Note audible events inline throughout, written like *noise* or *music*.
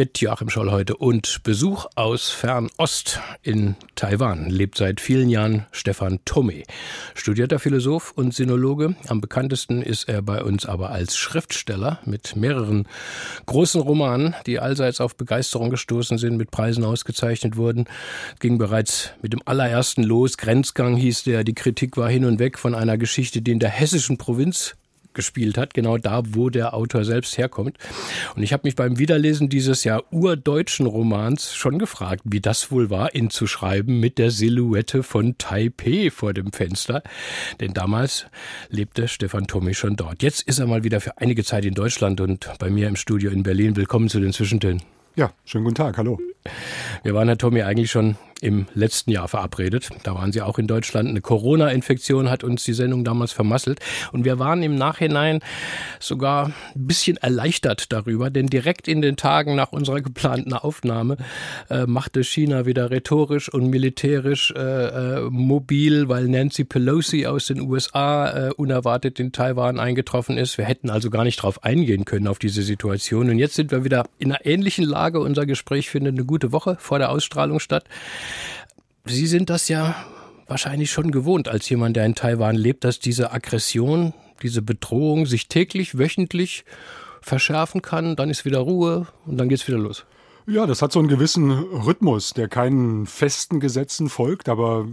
Mit Joachim Scholl heute und Besuch aus Fernost in Taiwan. Lebt seit vielen Jahren Stefan Tome, studierter Philosoph und Sinologe. Am bekanntesten ist er bei uns aber als Schriftsteller mit mehreren großen Romanen, die allseits auf Begeisterung gestoßen sind, mit Preisen ausgezeichnet wurden. Ging bereits mit dem allerersten los. Grenzgang hieß der. Die Kritik war hin und weg von einer Geschichte, die in der hessischen Provinz gespielt hat, genau da, wo der Autor selbst herkommt. Und ich habe mich beim Wiederlesen dieses ja urdeutschen Romans schon gefragt, wie das wohl war, ihn zu schreiben mit der Silhouette von Taipei vor dem Fenster. Denn damals lebte Stefan Tommy schon dort. Jetzt ist er mal wieder für einige Zeit in Deutschland und bei mir im Studio in Berlin. Willkommen zu den Zwischentönen. Ja, schönen guten Tag, hallo. Wir waren, Herr Tommy, eigentlich schon im letzten Jahr verabredet. Da waren Sie auch in Deutschland. Eine Corona-Infektion hat uns die Sendung damals vermasselt. Und wir waren im Nachhinein sogar ein bisschen erleichtert darüber, denn direkt in den Tagen nach unserer geplanten Aufnahme äh, machte China wieder rhetorisch und militärisch äh, äh, mobil, weil Nancy Pelosi aus den USA äh, unerwartet in Taiwan eingetroffen ist. Wir hätten also gar nicht darauf eingehen können auf diese Situation. Und jetzt sind wir wieder in einer ähnlichen Lage. Unser Gespräch findet eine gute Woche vor der Ausstrahlung statt. Sie sind das ja wahrscheinlich schon gewohnt als jemand, der in Taiwan lebt, dass diese Aggression, diese Bedrohung sich täglich, wöchentlich verschärfen kann, dann ist wieder Ruhe und dann geht's wieder los. Ja, das hat so einen gewissen Rhythmus, der keinen festen Gesetzen folgt, aber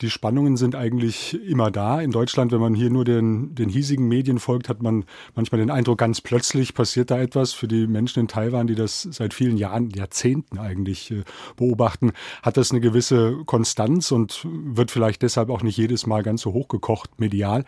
die Spannungen sind eigentlich immer da. In Deutschland, wenn man hier nur den, den hiesigen Medien folgt, hat man manchmal den Eindruck, ganz plötzlich passiert da etwas. Für die Menschen in Taiwan, die das seit vielen Jahren, Jahrzehnten eigentlich äh, beobachten, hat das eine gewisse Konstanz und wird vielleicht deshalb auch nicht jedes Mal ganz so hochgekocht medial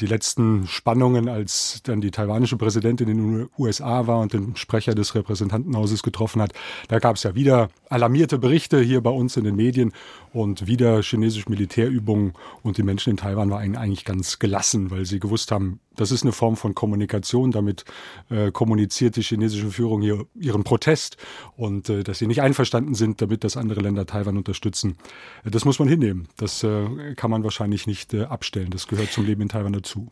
die letzten Spannungen, als dann die taiwanische Präsidentin in den USA war und den Sprecher des Repräsentantenhauses getroffen hat, da gab es ja wieder alarmierte Berichte hier bei uns in den Medien und wieder chinesische Militärübungen und die Menschen in Taiwan waren eigentlich ganz gelassen, weil sie gewusst haben, das ist eine Form von Kommunikation. Damit äh, kommuniziert die chinesische Führung hier ihren Protest und äh, dass sie nicht einverstanden sind, damit das andere Länder Taiwan unterstützen. Das muss man hinnehmen. Das äh, kann man wahrscheinlich nicht äh, abstellen. Das gehört zum Leben in Taiwan dazu.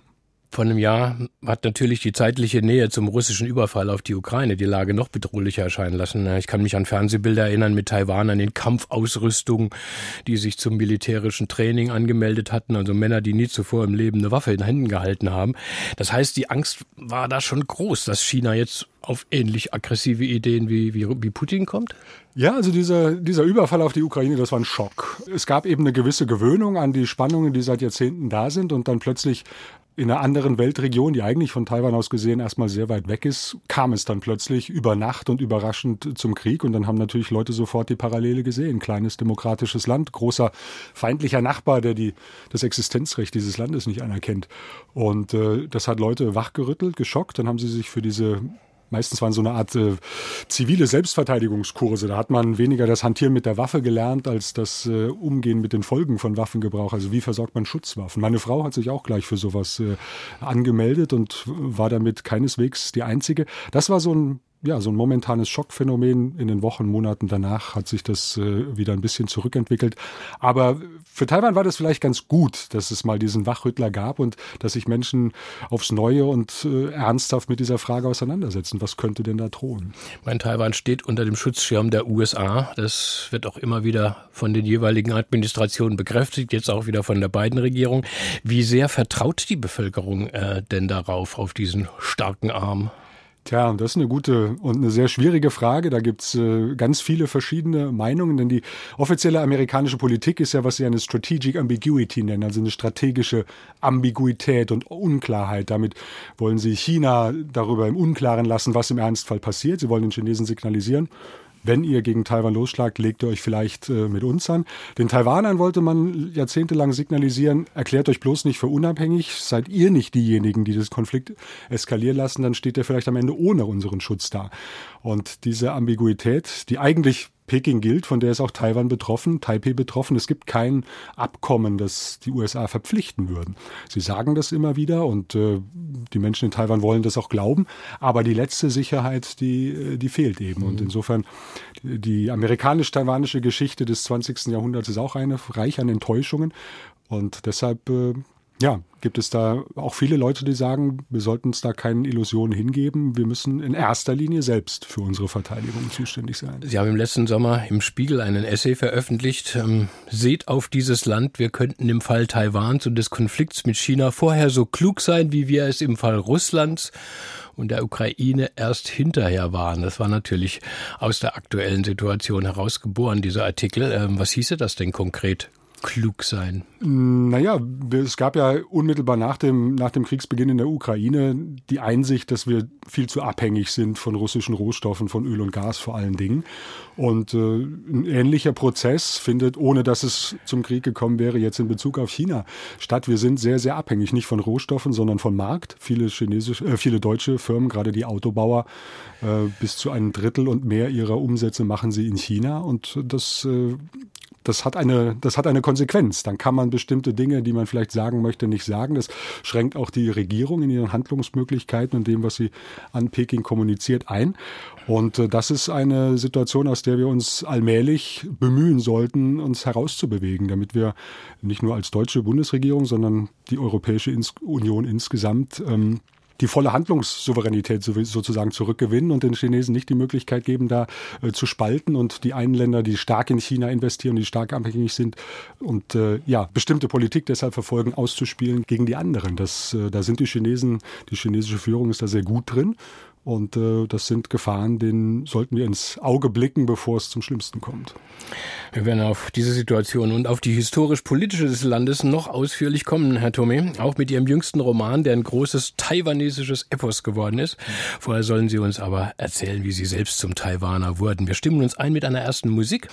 Vor einem Jahr hat natürlich die zeitliche Nähe zum russischen Überfall auf die Ukraine die Lage noch bedrohlicher erscheinen lassen. Ich kann mich an Fernsehbilder erinnern mit Taiwan, an den Kampfausrüstungen, die sich zum militärischen Training angemeldet hatten, also Männer, die nie zuvor im Leben eine Waffe in den Händen gehalten haben. Das heißt, die Angst war da schon groß, dass China jetzt auf ähnlich aggressive Ideen wie, wie, wie Putin kommt? Ja, also dieser, dieser Überfall auf die Ukraine, das war ein Schock. Es gab eben eine gewisse Gewöhnung an die Spannungen, die seit Jahrzehnten da sind und dann plötzlich in einer anderen Weltregion, die eigentlich von Taiwan aus gesehen erstmal sehr weit weg ist, kam es dann plötzlich über Nacht und überraschend zum Krieg. Und dann haben natürlich Leute sofort die Parallele gesehen. Kleines demokratisches Land, großer feindlicher Nachbar, der die, das Existenzrecht dieses Landes nicht anerkennt. Und äh, das hat Leute wachgerüttelt, geschockt. Dann haben sie sich für diese Meistens waren so eine Art äh, zivile Selbstverteidigungskurse. Da hat man weniger das Hantieren mit der Waffe gelernt, als das äh, Umgehen mit den Folgen von Waffengebrauch. Also wie versorgt man Schutzwaffen? Meine Frau hat sich auch gleich für sowas äh, angemeldet und war damit keineswegs die Einzige. Das war so ein ja, so ein momentanes Schockphänomen. In den Wochen, Monaten danach hat sich das äh, wieder ein bisschen zurückentwickelt. Aber für Taiwan war das vielleicht ganz gut, dass es mal diesen Wachrüttler gab und dass sich Menschen aufs Neue und äh, ernsthaft mit dieser Frage auseinandersetzen. Was könnte denn da drohen? Mein Taiwan steht unter dem Schutzschirm der USA. Das wird auch immer wieder von den jeweiligen Administrationen bekräftigt, jetzt auch wieder von der beiden Regierung. Wie sehr vertraut die Bevölkerung äh, denn darauf, auf diesen starken Arm? Tja, das ist eine gute und eine sehr schwierige Frage. Da gibt's äh, ganz viele verschiedene Meinungen, denn die offizielle amerikanische Politik ist ja, was sie eine Strategic Ambiguity nennen, also eine strategische Ambiguität und Unklarheit. Damit wollen sie China darüber im Unklaren lassen, was im Ernstfall passiert. Sie wollen den Chinesen signalisieren, wenn ihr gegen Taiwan losschlagt, legt ihr euch vielleicht äh, mit uns an. Den Taiwanern wollte man jahrzehntelang signalisieren, erklärt euch bloß nicht für unabhängig, seid ihr nicht diejenigen, die das Konflikt eskalieren lassen, dann steht ihr vielleicht am Ende ohne unseren Schutz da. Und diese Ambiguität, die eigentlich Peking gilt, von der ist auch Taiwan betroffen, Taipei betroffen. Es gibt kein Abkommen, das die USA verpflichten würden. Sie sagen das immer wieder und äh, die Menschen in Taiwan wollen das auch glauben, aber die letzte Sicherheit, die, äh, die fehlt eben. Und mhm. insofern, die amerikanisch-taiwanische Geschichte des 20. Jahrhunderts ist auch eine reich an Enttäuschungen. Und deshalb äh, ja, gibt es da auch viele Leute, die sagen, wir sollten uns da keinen Illusionen hingeben. Wir müssen in erster Linie selbst für unsere Verteidigung zuständig sein. Sie haben im letzten Sommer im Spiegel einen Essay veröffentlicht. Ähm, seht auf dieses Land, wir könnten im Fall Taiwans und des Konflikts mit China vorher so klug sein, wie wir es im Fall Russlands und der Ukraine erst hinterher waren. Das war natürlich aus der aktuellen Situation herausgeboren, dieser Artikel. Ähm, was hieße das denn konkret? Klug sein? Naja, es gab ja unmittelbar nach dem, nach dem Kriegsbeginn in der Ukraine die Einsicht, dass wir viel zu abhängig sind von russischen Rohstoffen, von Öl und Gas vor allen Dingen. Und äh, ein ähnlicher Prozess findet, ohne dass es zum Krieg gekommen wäre, jetzt in Bezug auf China statt. Wir sind sehr, sehr abhängig, nicht von Rohstoffen, sondern vom Markt. Viele chinesische, äh, viele deutsche Firmen, gerade die Autobauer, äh, bis zu einem Drittel und mehr ihrer Umsätze machen sie in China. Und das äh, das hat eine, das hat eine Konsequenz. Dann kann man bestimmte Dinge, die man vielleicht sagen möchte, nicht sagen. Das schränkt auch die Regierung in ihren Handlungsmöglichkeiten und dem, was sie an Peking kommuniziert, ein. Und äh, das ist eine Situation, aus der wir uns allmählich bemühen sollten, uns herauszubewegen, damit wir nicht nur als deutsche Bundesregierung, sondern die Europäische Union insgesamt ähm, die volle Handlungssouveränität sozusagen zurückgewinnen und den Chinesen nicht die Möglichkeit geben, da äh, zu spalten und die einen Länder, die stark in China investieren, die stark abhängig sind und äh, ja, bestimmte Politik deshalb verfolgen, auszuspielen gegen die anderen. Das, äh, da sind die Chinesen, die chinesische Führung ist da sehr gut drin. Und äh, das sind Gefahren, denen sollten wir ins Auge blicken, bevor es zum Schlimmsten kommt. Wir werden auf diese Situation und auf die historisch-politische des Landes noch ausführlich kommen, Herr Thome. Auch mit Ihrem jüngsten Roman, der ein großes taiwanesisches Epos geworden ist. Vorher sollen Sie uns aber erzählen, wie Sie selbst zum Taiwaner wurden. Wir stimmen uns ein mit einer ersten Musik,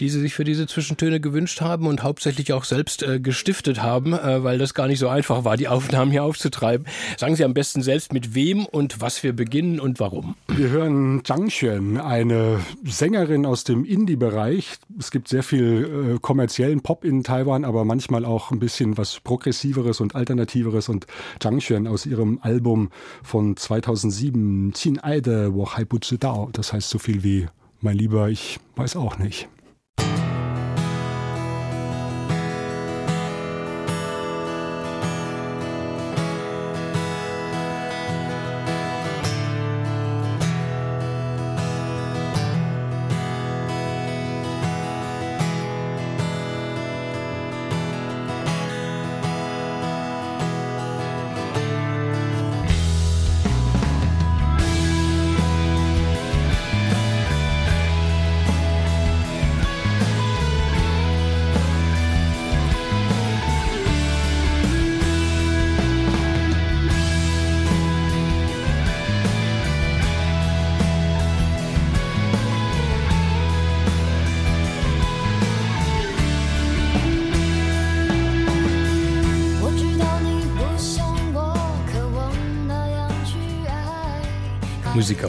die Sie sich für diese Zwischentöne gewünscht haben und hauptsächlich auch selbst äh, gestiftet haben, äh, weil das gar nicht so einfach war, die Aufnahmen hier aufzutreiben. Sagen Sie am besten selbst, mit wem und was wir beginnen und warum. Wir hören Zhang Xuan, eine Sängerin aus dem Indie-Bereich. Es gibt sehr viel äh, kommerziellen Pop in Taiwan, aber manchmal auch ein bisschen was Progressiveres und Alternativeres. Und Zhang Xuan aus ihrem Album von 2007, Qin Ai de Wo Hai Bu Dao, das heißt so viel wie Mein Lieber, ich weiß auch nicht.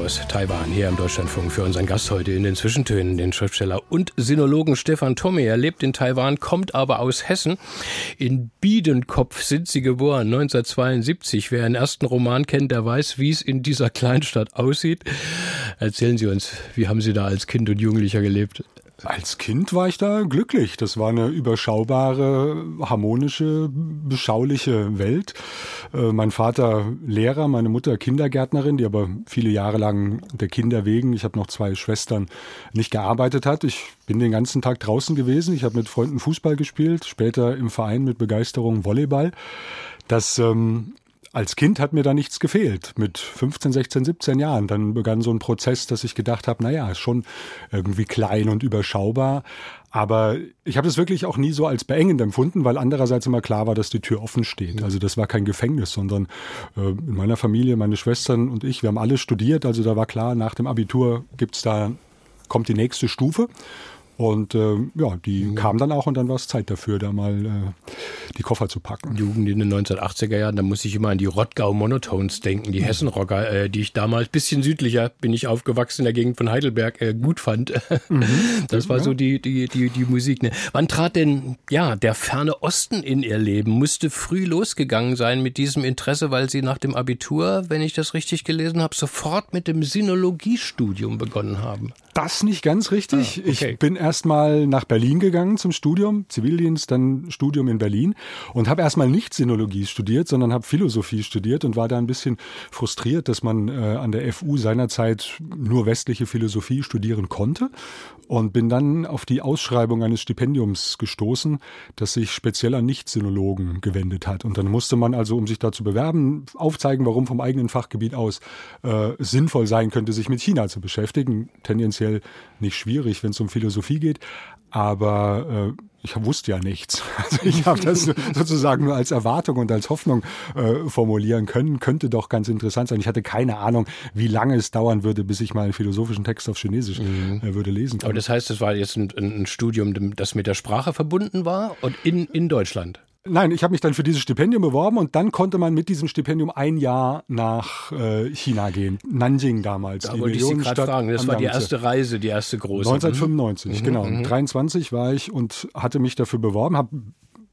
Aus Taiwan hier im Deutschlandfunk für unseren Gast heute in den Zwischentönen, den Schriftsteller und Sinologen Stefan Tomme. Er lebt in Taiwan, kommt aber aus Hessen. In Biedenkopf sind sie geboren, 1972. Wer einen ersten Roman kennt, der weiß, wie es in dieser Kleinstadt aussieht. Erzählen Sie uns, wie haben Sie da als Kind und Jugendlicher gelebt? Als Kind war ich da glücklich. Das war eine überschaubare, harmonische, beschauliche Welt. Äh, mein Vater Lehrer, meine Mutter Kindergärtnerin, die aber viele Jahre lang der Kinder wegen, ich habe noch zwei Schwestern, nicht gearbeitet hat. Ich bin den ganzen Tag draußen gewesen. Ich habe mit Freunden Fußball gespielt, später im Verein mit Begeisterung Volleyball. Das ähm, als Kind hat mir da nichts gefehlt. Mit 15, 16, 17 Jahren. Dann begann so ein Prozess, dass ich gedacht habe, naja, ist schon irgendwie klein und überschaubar. Aber ich habe das wirklich auch nie so als beengend empfunden, weil andererseits immer klar war, dass die Tür offen steht. Also das war kein Gefängnis, sondern äh, in meiner Familie, meine Schwestern und ich, wir haben alle studiert. Also da war klar, nach dem Abitur gibt's da kommt die nächste Stufe. Und äh, ja, die mhm. kam dann auch und dann war es Zeit dafür, da mal äh, die Koffer zu packen. Jugend in den 1980er Jahren, da muss ich immer an die Rottgau Monotones denken, die mhm. Hessenrocker, äh, die ich damals, bisschen südlicher bin ich aufgewachsen in der Gegend von Heidelberg, äh, gut fand. Mhm. *laughs* Das war so die, die, die, die Musik. Ne? Wann trat denn ja der ferne Osten in ihr Leben? Musste früh losgegangen sein mit diesem Interesse, weil sie nach dem Abitur, wenn ich das richtig gelesen habe, sofort mit dem Sinologiestudium begonnen haben. Das nicht ganz richtig. Ah, okay. Ich bin erstmal nach Berlin gegangen zum Studium, Zivildienst, dann Studium in Berlin und habe erstmal nicht Sinologie studiert, sondern habe Philosophie studiert und war da ein bisschen frustriert, dass man äh, an der FU seinerzeit nur westliche Philosophie studieren konnte und bin dann auf die Ausschreibung eines Stipendiums gestoßen, das sich speziell an Nicht-Sinologen gewendet hat. Und dann musste man also, um sich da zu bewerben, aufzeigen, warum vom eigenen Fachgebiet aus äh, sinnvoll sein könnte, sich mit China zu beschäftigen. Tendenziell nicht schwierig, wenn es um Philosophie geht, aber äh, ich wusste ja nichts. *laughs* Also ich habe das sozusagen nur als Erwartung und als Hoffnung äh, formulieren können. Könnte doch ganz interessant sein. Ich hatte keine Ahnung, wie lange es dauern würde, bis ich mal einen philosophischen Text auf Chinesisch mhm. äh, würde lesen können. Aber das heißt, es war jetzt ein, ein, Studium, das mit der Sprache verbunden war und in, in Deutschland? Nein, ich habe mich dann für dieses Stipendium beworben und dann konnte man mit diesem Stipendium ein Jahr nach äh, China gehen. Nanjing damals. Da die wollte ich Sie gerade fragen. Das war die erste Reise, die erste große. 1995, mhm. genau. Mhm. 23 war ich und hatte mich dafür beworben, habe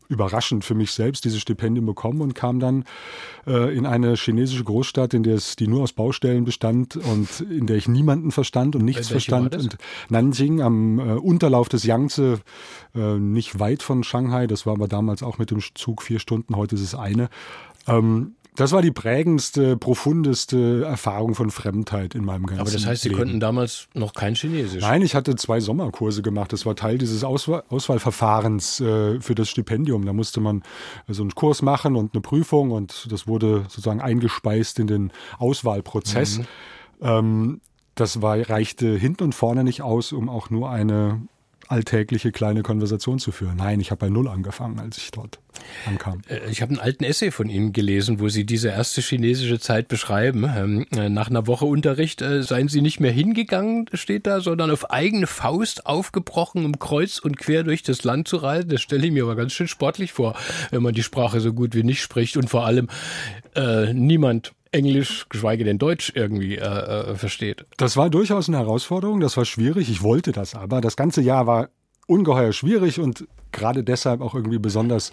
überraschend für mich selbst dieses Stipendium bekommen und kam dann äh, in eine chinesische Großstadt, in der es die nur aus Baustellen bestand und in der ich niemanden verstand und nichts verstand. Und Nanjing am äh, Unterlauf des Yangtze, äh, nicht weit von Shanghai, das war aber damals auch mit dem Zug vier Stunden, heute ist es eine. Ähm, das war die prägendste, profundeste Erfahrung von Fremdheit in meinem ganzen Leben. Aber das heißt, Sie Leben. konnten damals noch kein Chinesisch? Nein, ich hatte zwei Sommerkurse gemacht. Das war Teil dieses Auswahl Auswahlverfahrens äh, für das Stipendium. Da musste man so einen Kurs machen und eine Prüfung und das wurde sozusagen eingespeist in den Auswahlprozess. Mhm. Ähm, das war, reichte hinten und vorne nicht aus, um auch nur eine alltägliche kleine Konversation zu führen. Nein, ich habe bei Null angefangen, als ich dort ankam. Äh, ich habe einen alten Essay von Ihnen gelesen, wo Sie diese erste chinesische Zeit beschreiben. Ähm, äh, nach einer Woche Unterricht äh, seien Sie nicht mehr hingegangen, steht da, sondern auf eigene Faust aufgebrochen, um kreuz und quer durch das Land zu reisen. Das stelle ich mir aber ganz schön sportlich vor, wenn man die Sprache so gut wie nicht spricht und vor allem äh, niemand Englisch, geschweige denn Deutsch irgendwie äh, äh, versteht. Das war durchaus eine Herausforderung, das war schwierig. Ich wollte das aber. Das ganze Jahr war ungeheuer schwierig und gerade deshalb auch irgendwie besonders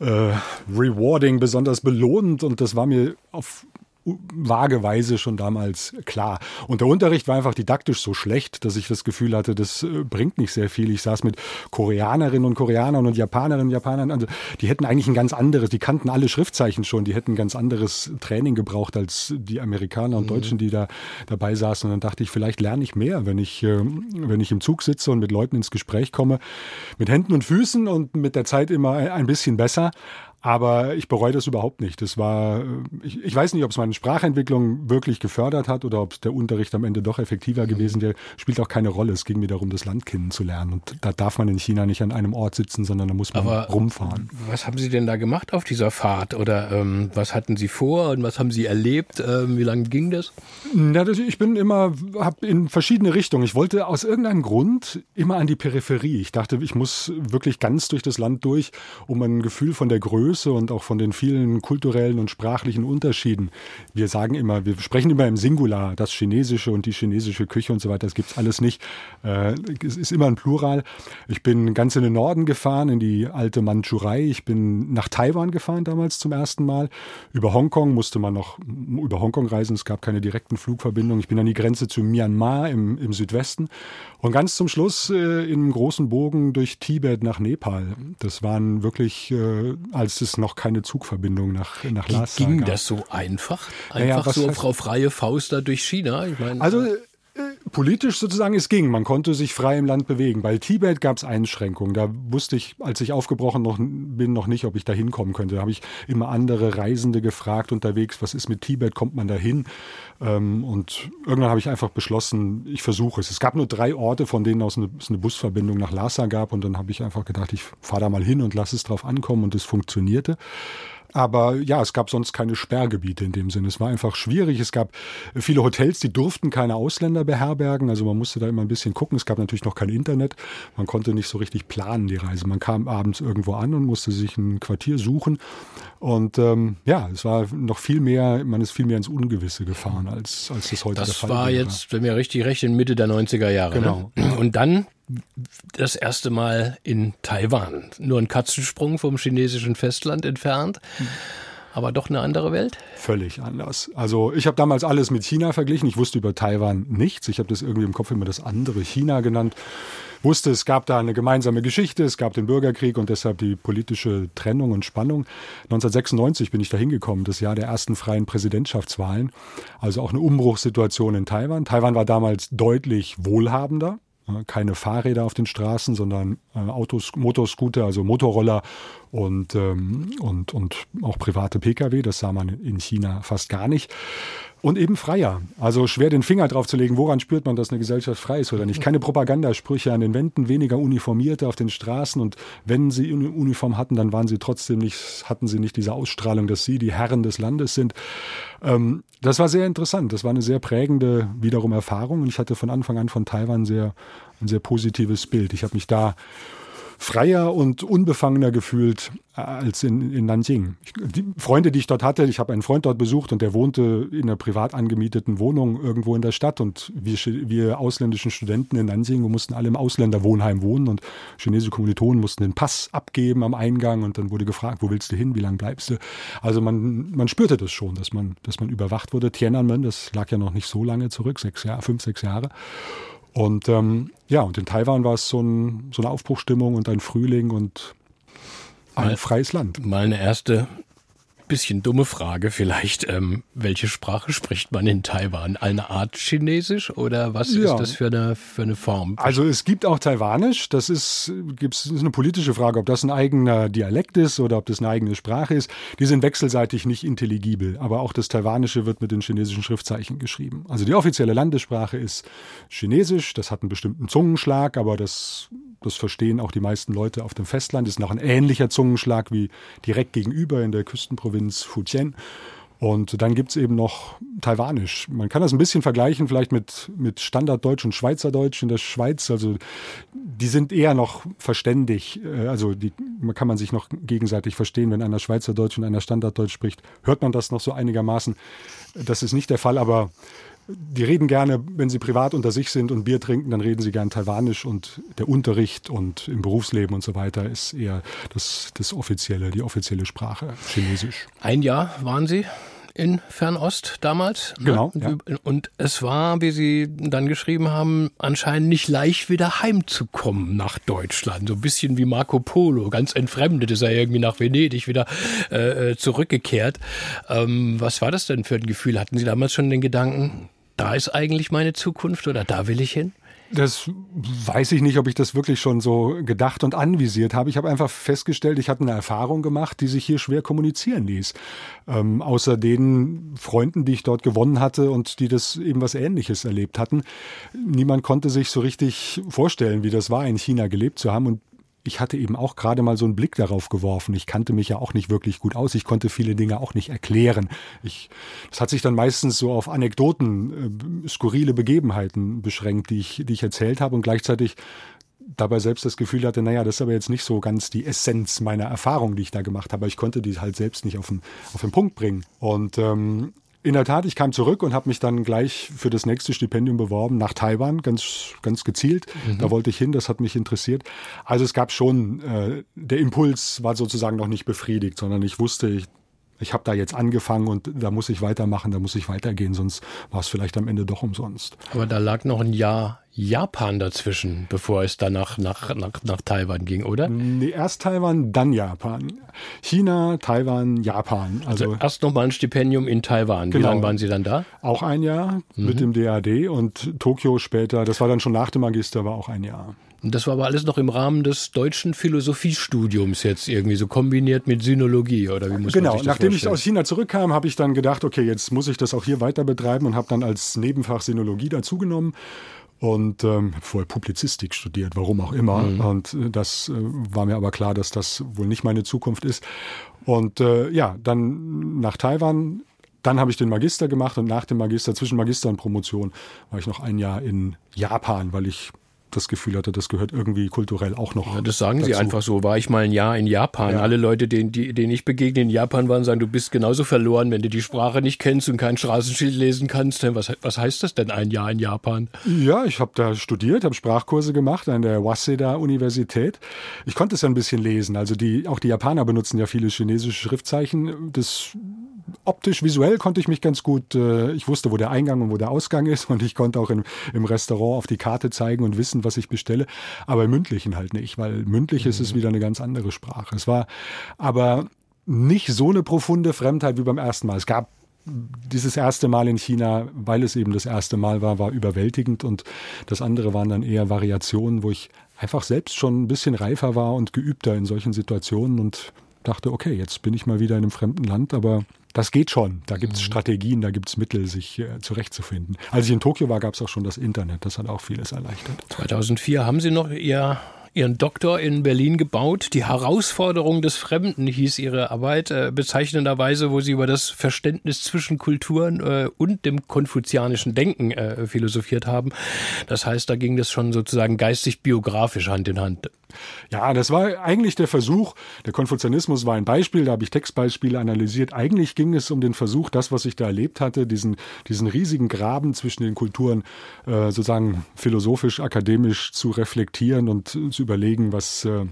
äh, rewarding, besonders belohnend. Und das war mir auf vageweise schon damals klar. Und der Unterricht war einfach didaktisch so schlecht, dass ich das Gefühl hatte, das äh, bringt nicht sehr viel. Ich saß mit Koreanerinnen und Koreanern und Japanerinnen und Japanern, also die hätten eigentlich ein ganz anderes, die kannten alle Schriftzeichen schon, die hätten ein ganz anderes Training gebraucht als die Amerikaner und mhm. Deutschen, die da dabei saßen. Und dann dachte ich, vielleicht lerne ich mehr, wenn ich, äh, wenn ich im Zug sitze und mit Leuten ins Gespräch komme, mit Händen und Füßen und mit der Zeit immer ein bisschen besser. Aber ich bereue das überhaupt nicht. Das war, äh, ich, ich weiß nicht, ob es meine Sprachentwicklung wirklich gefördert hat oder ob der Unterricht am Ende doch effektiver mhm. gewesen wäre. Spielt auch keine Rolle. Es ging mir darum, das Land kennenzulernen. Und da darf man in China nicht an einem Ort sitzen, sondern da muss man Aber rumfahren. Was haben Sie denn da gemacht auf dieser Fahrt? Oder ähm, was hatten Sie vor und was haben Sie erlebt? Ähm, wie lange ging das? Ja, das, ich bin immer, habe in verschiedene Richtungen. Ich wollte aus irgendeinem Grund immer an die Peripherie. Ich dachte, ich muss wirklich ganz durch das Land durch, um ein Gefühl von der Größe Größe und auch von den vielen kulturellen und sprachlichen Unterschieden. Wir sagen immer, wir sprechen immer im Singular, das Chinesische und die chinesische Küche und so weiter, das gibt es alles nicht. Äh, es ist immer ein Plural. Ich bin ganz in den Norden gefahren, in die alte Mandschurei. Ich bin nach Taiwan gefahren damals zum ersten Mal. Über Hongkong musste man noch über Hongkong reisen. Es gab keine direkten Flugverbindungen. Ich bin an die Grenze zu Myanmar im, im Südwesten. Und ganz zum Schluss äh, in einem großen Bogen durch Tibet nach Nepal. Das waren wirklich, äh, als es noch keine Zugverbindung nach, nach Lhasa Ging das so einfach? Einfach naja, so auf freie Faust da durch China? Ich meine, also äh, politisch sozusagen, es ging. Man konnte sich frei im Land bewegen. Bei Tibet gab es Einschränkungen. Da wusste ich, als ich aufgebrochen noch, bin, noch nicht, ob ich da hinkommen könnte. Da habe ich immer andere Reisende gefragt unterwegs, was ist mit Tibet, kommt man da hin? Ähm, und irgendwann habe ich einfach beschlossen, ich versuche es. Es gab nur drei Orte, von denen aus eine, es eine Busverbindung nach Lhasa gab. Und dann habe ich einfach gedacht, ich fahre da mal hin und lasse es drauf ankommen. Und es funktionierte. Aber ja, es gab sonst keine Sperrgebiete in dem Sinne. Es war einfach schwierig. Es gab viele Hotels, die durften keine Ausländer beherbergen. Also man musste da immer ein bisschen gucken. Es gab natürlich noch kein Internet. Man konnte nicht so richtig planen die Reise. Man kam abends irgendwo an und musste sich ein Quartier suchen. Und ähm, ja, es war noch viel mehr, man ist viel mehr ins Ungewisse gefahren, als, als das heute das der Fall war. Das war jetzt, wenn mir richtig recht, in Mitte der 90er Jahre. Ne? Genau. Ne? Und dann das erste Mal in Taiwan. Nur ein Katzensprung vom chinesischen Festland entfernt. Aber doch eine andere Welt? Völlig anders. Also ich habe damals alles mit China verglichen. Ich wusste über Taiwan nichts. Ich habe das irgendwie im Kopf immer das andere China genannt. Wusste, es gab da eine gemeinsame Geschichte, es gab den Bürgerkrieg und deshalb die politische Trennung und Spannung. 1996 bin ich da hingekommen, das Jahr der ersten freien Präsidentschaftswahlen. Also auch eine Umbruchssituation in Taiwan. Taiwan war damals deutlich wohlhabender keine Fahrräder auf den Straßen, sondern äh, Autos, Motorscooter, also Motorroller und, ähm, und, und auch private Pkw. Das sah man in China fast gar nicht. Und eben freier. Also schwer den Finger drauf zu legen, woran spürt man, dass eine Gesellschaft frei ist oder nicht. Keine Propagandasprüche an den Wänden, weniger Uniformierte auf den Straßen. Und wenn sie eine Uniform hatten, dann waren sie trotzdem nicht, hatten sie nicht diese Ausstrahlung, dass sie die Herren des Landes sind. Ähm, das war sehr interessant. Das war eine sehr prägende wiederum Erfahrung. Und ich hatte von Anfang an von Taiwan sehr, ein sehr positives Bild. Ich habe mich da freier und unbefangener gefühlt äh, als in, in Nanjing. Die Freunde, die ich dort hatte, ich habe einen Freund dort besucht und der wohnte in einer privat angemieteten Wohnung irgendwo in der Stadt und wir, wir ausländischen Studenten in Nanjing, wir mussten alle im Ausländerwohnheim wohnen und chinesische Kommilitonen mussten den Pass abgeben am Eingang und dann wurde gefragt, wo willst du hin, wie lange bleibst du? Also man, man spürte das schon, dass man, dass man überwacht wurde. Tiananmen, das lag ja noch nicht so lange zurück, sechs Jahre, fünf, sechs Jahre. Und ähm, ja, und in Taiwan war es so, ein, so eine Aufbruchstimmung und ein Frühling und ein mal, freies Land. Mal eine erste bisschen dumme Frage vielleicht. Ähm, welche Sprache spricht man in Taiwan? Eine Art Chinesisch oder was ja. ist das für eine, für eine Form? Also es gibt auch Taiwanisch. Das ist, gibt's, ist eine politische Frage, ob das ein eigener Dialekt ist oder ob das eine eigene Sprache ist. Die sind wechselseitig nicht intelligibel. Aber auch das Taiwanische wird mit den chinesischen Schriftzeichen geschrieben. Also die offizielle Landessprache ist Chinesisch. Das hat einen bestimmten Zungenschlag, aber das das verstehen auch die meisten Leute auf dem Festland. Ist noch ein ähnlicher Zungenschlag wie direkt gegenüber in der Küstenprovinz Fujian. Und dann gibt es eben noch Taiwanisch. Man kann das ein bisschen vergleichen, vielleicht mit, mit Standarddeutsch und Schweizerdeutsch in der Schweiz. Also die sind eher noch verständig. Äh, also die kann man sich noch gegenseitig verstehen. Wenn einer Schweizerdeutsch und einer Standarddeutsch spricht, hört man das noch so einigermaßen. Das ist nicht der Fall, aber die reden gerne, wenn sie privat unter sich sind und Bier trinken, dann reden sie gern Taiwanisch und der Unterricht und im Berufsleben und so weiter ist eher das, das offizielle, die offizielle Sprache, Chinesisch. Ein Jahr waren Sie in Fernost damals. Ne? Genau. Ne? Ja. Und es war, wie Sie dann geschrieben haben, anscheinend nicht leicht wieder heimzukommen nach Deutschland. So ein bisschen wie Marco Polo, ganz entfremdet ist er irgendwie nach Venedig wieder äh, äh zurückgekehrt. Ähm, was war das denn für ein Gefühl? Hatten Sie damals schon den Gedanken, da ist eigentlich meine Zukunft oder da will ich hin? Das weiß ich nicht, ob ich das wirklich schon so gedacht und anvisiert habe. Ich habe einfach festgestellt, ich hatte eine Erfahrung gemacht, die sich hier schwer kommunizieren ließ. Ähm, außer den Freunden, die ich dort gewonnen hatte und die das eben was Ähnliches erlebt hatten. Niemand konnte sich so richtig vorstellen, wie das war, in China gelebt zu haben. Und ich hatte eben auch gerade mal so einen Blick darauf geworfen. Ich kannte mich ja auch nicht wirklich gut aus. Ich konnte viele Dinge auch nicht erklären. Ich, das hat sich dann meistens so auf Anekdoten, äh, skurrile Begebenheiten beschränkt, die ich, die ich erzählt habe und gleichzeitig dabei selbst das Gefühl hatte, naja, das ist aber jetzt nicht so ganz die Essenz meiner Erfahrung, die ich da gemacht habe. Ich konnte die halt selbst nicht auf den, auf den Punkt bringen. Und ähm, in der Tat, ich kam zurück und habe mich dann gleich für das nächste Stipendium beworben nach Taiwan, ganz, ganz gezielt. Mhm. Da wollte ich hin, das hat mich interessiert. Also es gab schon, äh, der Impuls war sozusagen noch nicht befriedigt, sondern ich wusste, ich, ich habe da jetzt angefangen und da muss ich weitermachen, da muss ich weitergehen, sonst war es vielleicht am Ende doch umsonst. Aber da lag noch ein Jahr Japan dazwischen, bevor es danach nach, nach, nach Taiwan ging, oder? Nee, erst Taiwan, dann Japan. China, Taiwan, Japan. Also, also erst nochmal ein Stipendium in Taiwan. Genau. Wie lange waren Sie dann da? Auch ein Jahr mhm. mit dem DAD und Tokio später, das war dann schon nach dem Magister, war auch ein Jahr. Das war aber alles noch im Rahmen des deutschen Philosophiestudiums jetzt irgendwie so kombiniert mit Sinologie oder wie muss genau, man sich das nachdem vorstellen? ich aus China zurückkam, habe ich dann gedacht, okay, jetzt muss ich das auch hier weiter betreiben und habe dann als Nebenfach Sinologie dazugenommen und ähm, vorher Publizistik studiert, warum auch immer. Mhm. Und äh, das äh, war mir aber klar, dass das wohl nicht meine Zukunft ist. Und äh, ja, dann nach Taiwan. Dann habe ich den Magister gemacht und nach dem Magister, zwischen Magister und Promotion, war ich noch ein Jahr in Japan, weil ich das Gefühl hatte, das gehört irgendwie kulturell auch noch. Ja, das sagen dazu. Sie einfach so. War ich mal ein Jahr in Japan. Ja. Alle Leute, denen, die, denen ich begegne in Japan waren, sagen, du bist genauso verloren, wenn du die Sprache nicht kennst und kein Straßenschild lesen kannst. Was, was heißt das denn, ein Jahr in Japan? Ja, ich habe da studiert, habe Sprachkurse gemacht an der Waseda Universität. Ich konnte es ja ein bisschen lesen. Also die, auch die Japaner benutzen ja viele chinesische Schriftzeichen. Das optisch, visuell konnte ich mich ganz gut, äh, ich wusste, wo der Eingang und wo der Ausgang ist *laughs* und ich konnte auch im, im Restaurant auf die Karte zeigen und wissen, was ich bestelle, aber im mündlichen halt nicht, weil mündlich mhm. ist es mhm. wieder eine ganz andere Sprache. Es war aber nicht so eine profunde Fremdheit wie beim ersten Mal. Es gab dieses erste Mal in China, weil es eben das erste Mal war, war überwältigend und das andere waren dann eher Variationen, wo ich einfach selbst schon ein bisschen reifer war und geübter in solchen Situationen und dachte, okay, jetzt bin ich mal wieder in einem fremden Land, aber das geht schon. Da gibt es mhm. Strategien, da gibt es Mittel, sich äh, zurechtzufinden. Als ich in Tokio war, gab es auch schon das Internet. Das hat auch vieles erleichtert. 2004 haben Sie noch Ihr Ihren Doktor in Berlin gebaut. Die Herausforderung des Fremden hieß Ihre Arbeit, äh, bezeichnenderweise, wo Sie über das Verständnis zwischen Kulturen äh, und dem konfuzianischen Denken äh, philosophiert haben. Das heißt, da ging das schon sozusagen geistig-biografisch Hand in Hand. Ja, das war eigentlich der Versuch. Der Konfuzianismus war ein Beispiel, da habe ich Textbeispiele analysiert. Eigentlich ging es um den Versuch, das, was ich da erlebt hatte, diesen, diesen riesigen Graben zwischen den Kulturen äh, sozusagen philosophisch, akademisch zu reflektieren und zu überlegen, was. Äh,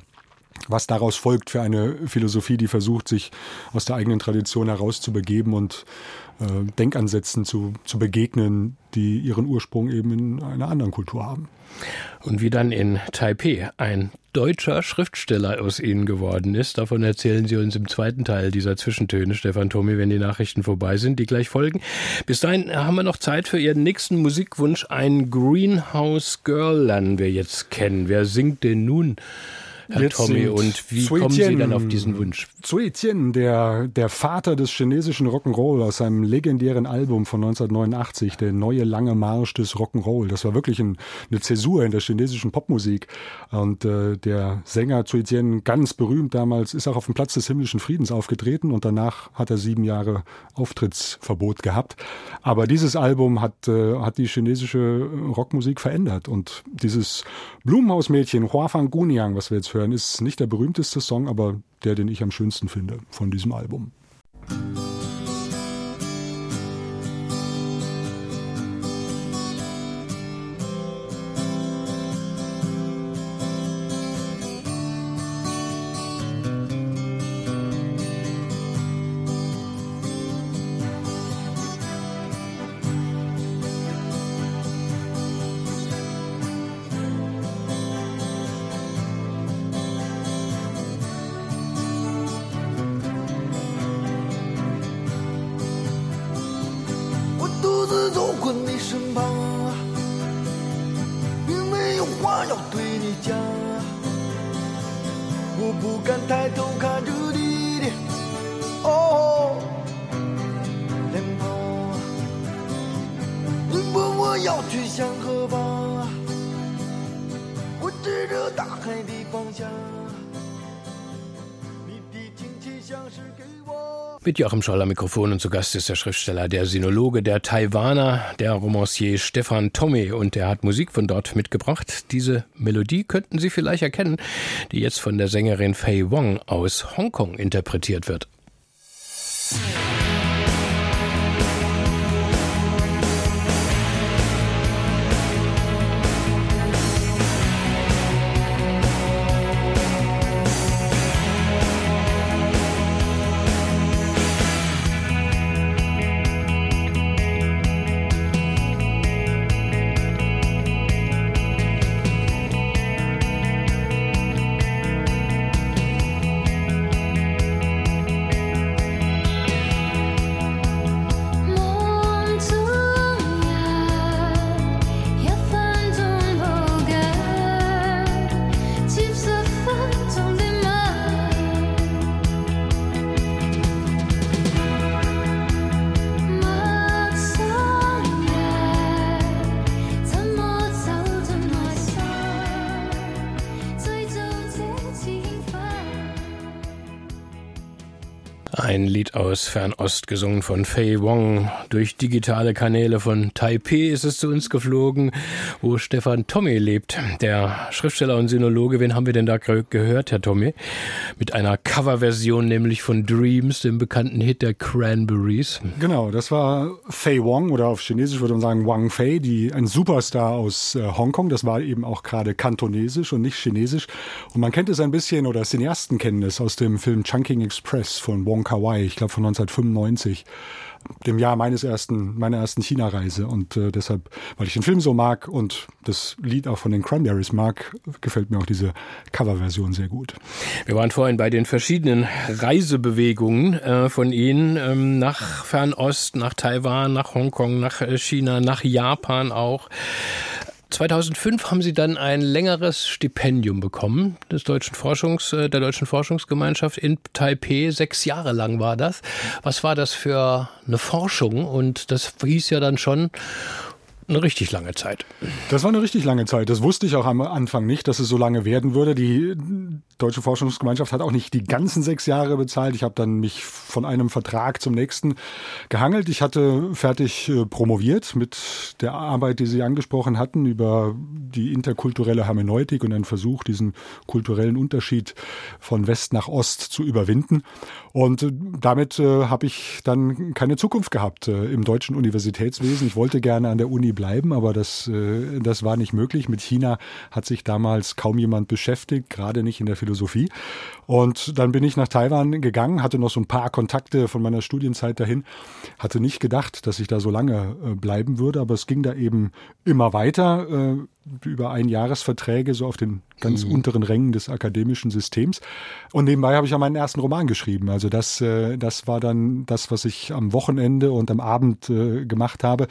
was daraus folgt für eine Philosophie, die versucht, sich aus der eigenen Tradition herauszubegeben und äh, Denkansätzen zu, zu begegnen, die ihren Ursprung eben in einer anderen Kultur haben. Und wie dann in Taipei ein deutscher Schriftsteller aus Ihnen geworden ist, davon erzählen Sie uns im zweiten Teil dieser Zwischentöne, Stefan Tomi, wenn die Nachrichten vorbei sind, die gleich folgen. Bis dahin haben wir noch Zeit für Ihren nächsten Musikwunsch. Ein Greenhouse Girl lernen wir jetzt kennen. Wer singt denn nun? Herr Jetzt Tommy, und wie Sui kommen Sie dann auf diesen Wunsch? Sui Tien, der, der Vater des chinesischen Rock'n'Roll aus seinem legendären Album von 1989, der neue lange Marsch des Rock'n'Roll. Das war wirklich ein, eine Zäsur in der chinesischen Popmusik. Und äh, der Sänger Sui Tien, ganz berühmt damals, ist auch auf dem Platz des himmlischen Friedens aufgetreten und danach hat er sieben Jahre Auftrittsverbot gehabt. Aber dieses Album hat, äh, hat die chinesische Rockmusik verändert und dieses Blumenhausmädchen Hua Fang Guniang, was wir jetzt hören, hören, ist nicht der berühmteste Song, aber der, den ich am schönsten finde von diesem Album. Musik Joachim Scholler Mikrofon und zu Gast ist der Schriftsteller, der Sinologe, der Taiwaner, der Romancier Stefan Tomme und der hat Musik von dort mitgebracht. Diese Melodie könnten Sie vielleicht erkennen, die jetzt von der Sängerin Fei Wong aus Hongkong interpretiert wird. Ein aus Fernost, gesungen von Fei Wong. Durch digitale Kanäle von Taipei ist es zu uns geflogen, wo Stefan Tommy lebt, der Schriftsteller und Sinologe. Wen haben wir denn da gehört, Herr Tommy? Mit einer Coverversion nämlich von Dreams, dem bekannten Hit der Cranberries. Genau, das war Fei Wong oder auf Chinesisch würde man sagen Wang Fei, die ein Superstar aus äh, Hongkong. Das war eben auch gerade kantonesisch und nicht chinesisch. Und man kennt es ein bisschen oder Cineasten kennen es aus dem Film Chunking Express von Wong Wong Kar Wai, ich glaube von 1995, dem Jahr meines ersten, meiner ersten China-Reise. Und äh, deshalb, weil ich den Film so mag und das Lied auch von den Cranberries mag, gefällt mir auch diese Coverversion sehr gut. Wir waren vorhin bei den verschiedenen Reisebewegungen äh, von Ihnen ähm, nach Fernost, nach Taiwan, nach Hongkong, nach äh, China, nach Japan auch. 2005 haben Sie dann ein längeres Stipendium bekommen des deutschen Forschungs, äh, der Deutschen Forschungsgemeinschaft in Taipei. Sechs Jahre lang war das. Was war das für eine Forschung? Und das hieß ja dann schon eine richtig lange Zeit. Das war eine richtig lange Zeit. Das wusste ich auch am Anfang nicht, dass es so lange werden würde. Die Deutsche Forschungsgemeinschaft hat auch nicht die ganzen sechs Jahre bezahlt. Ich habe dann mich von einem Vertrag zum nächsten gehangelt. Ich hatte fertig äh, promoviert mit der Arbeit, die Sie angesprochen hatten, über die interkulturelle Hermeneutik und einen Versuch, diesen kulturellen Unterschied von West nach Ost zu überwinden. Und äh, damit äh, habe ich dann keine Zukunft gehabt äh, im deutschen Universitätswesen. Ich wollte gerne an der Uni bleiben, aber das, äh, das war nicht möglich. Mit China hat sich damals kaum jemand beschäftigt, gerade nicht in der Philosophie. Und dann bin ich nach Taiwan gegangen, hatte noch so ein paar Kontakte von meiner Studienzeit dahin, hatte nicht gedacht, dass ich da so lange äh, bleiben würde, aber es ging da eben immer weiter äh, über Einjahresverträge so auf den ganz mhm. unteren Rängen des akademischen Systems. Und nebenbei habe ich ja meinen ersten Roman geschrieben. Also das, äh, das war dann das, was ich am Wochenende und am Abend äh, gemacht habe,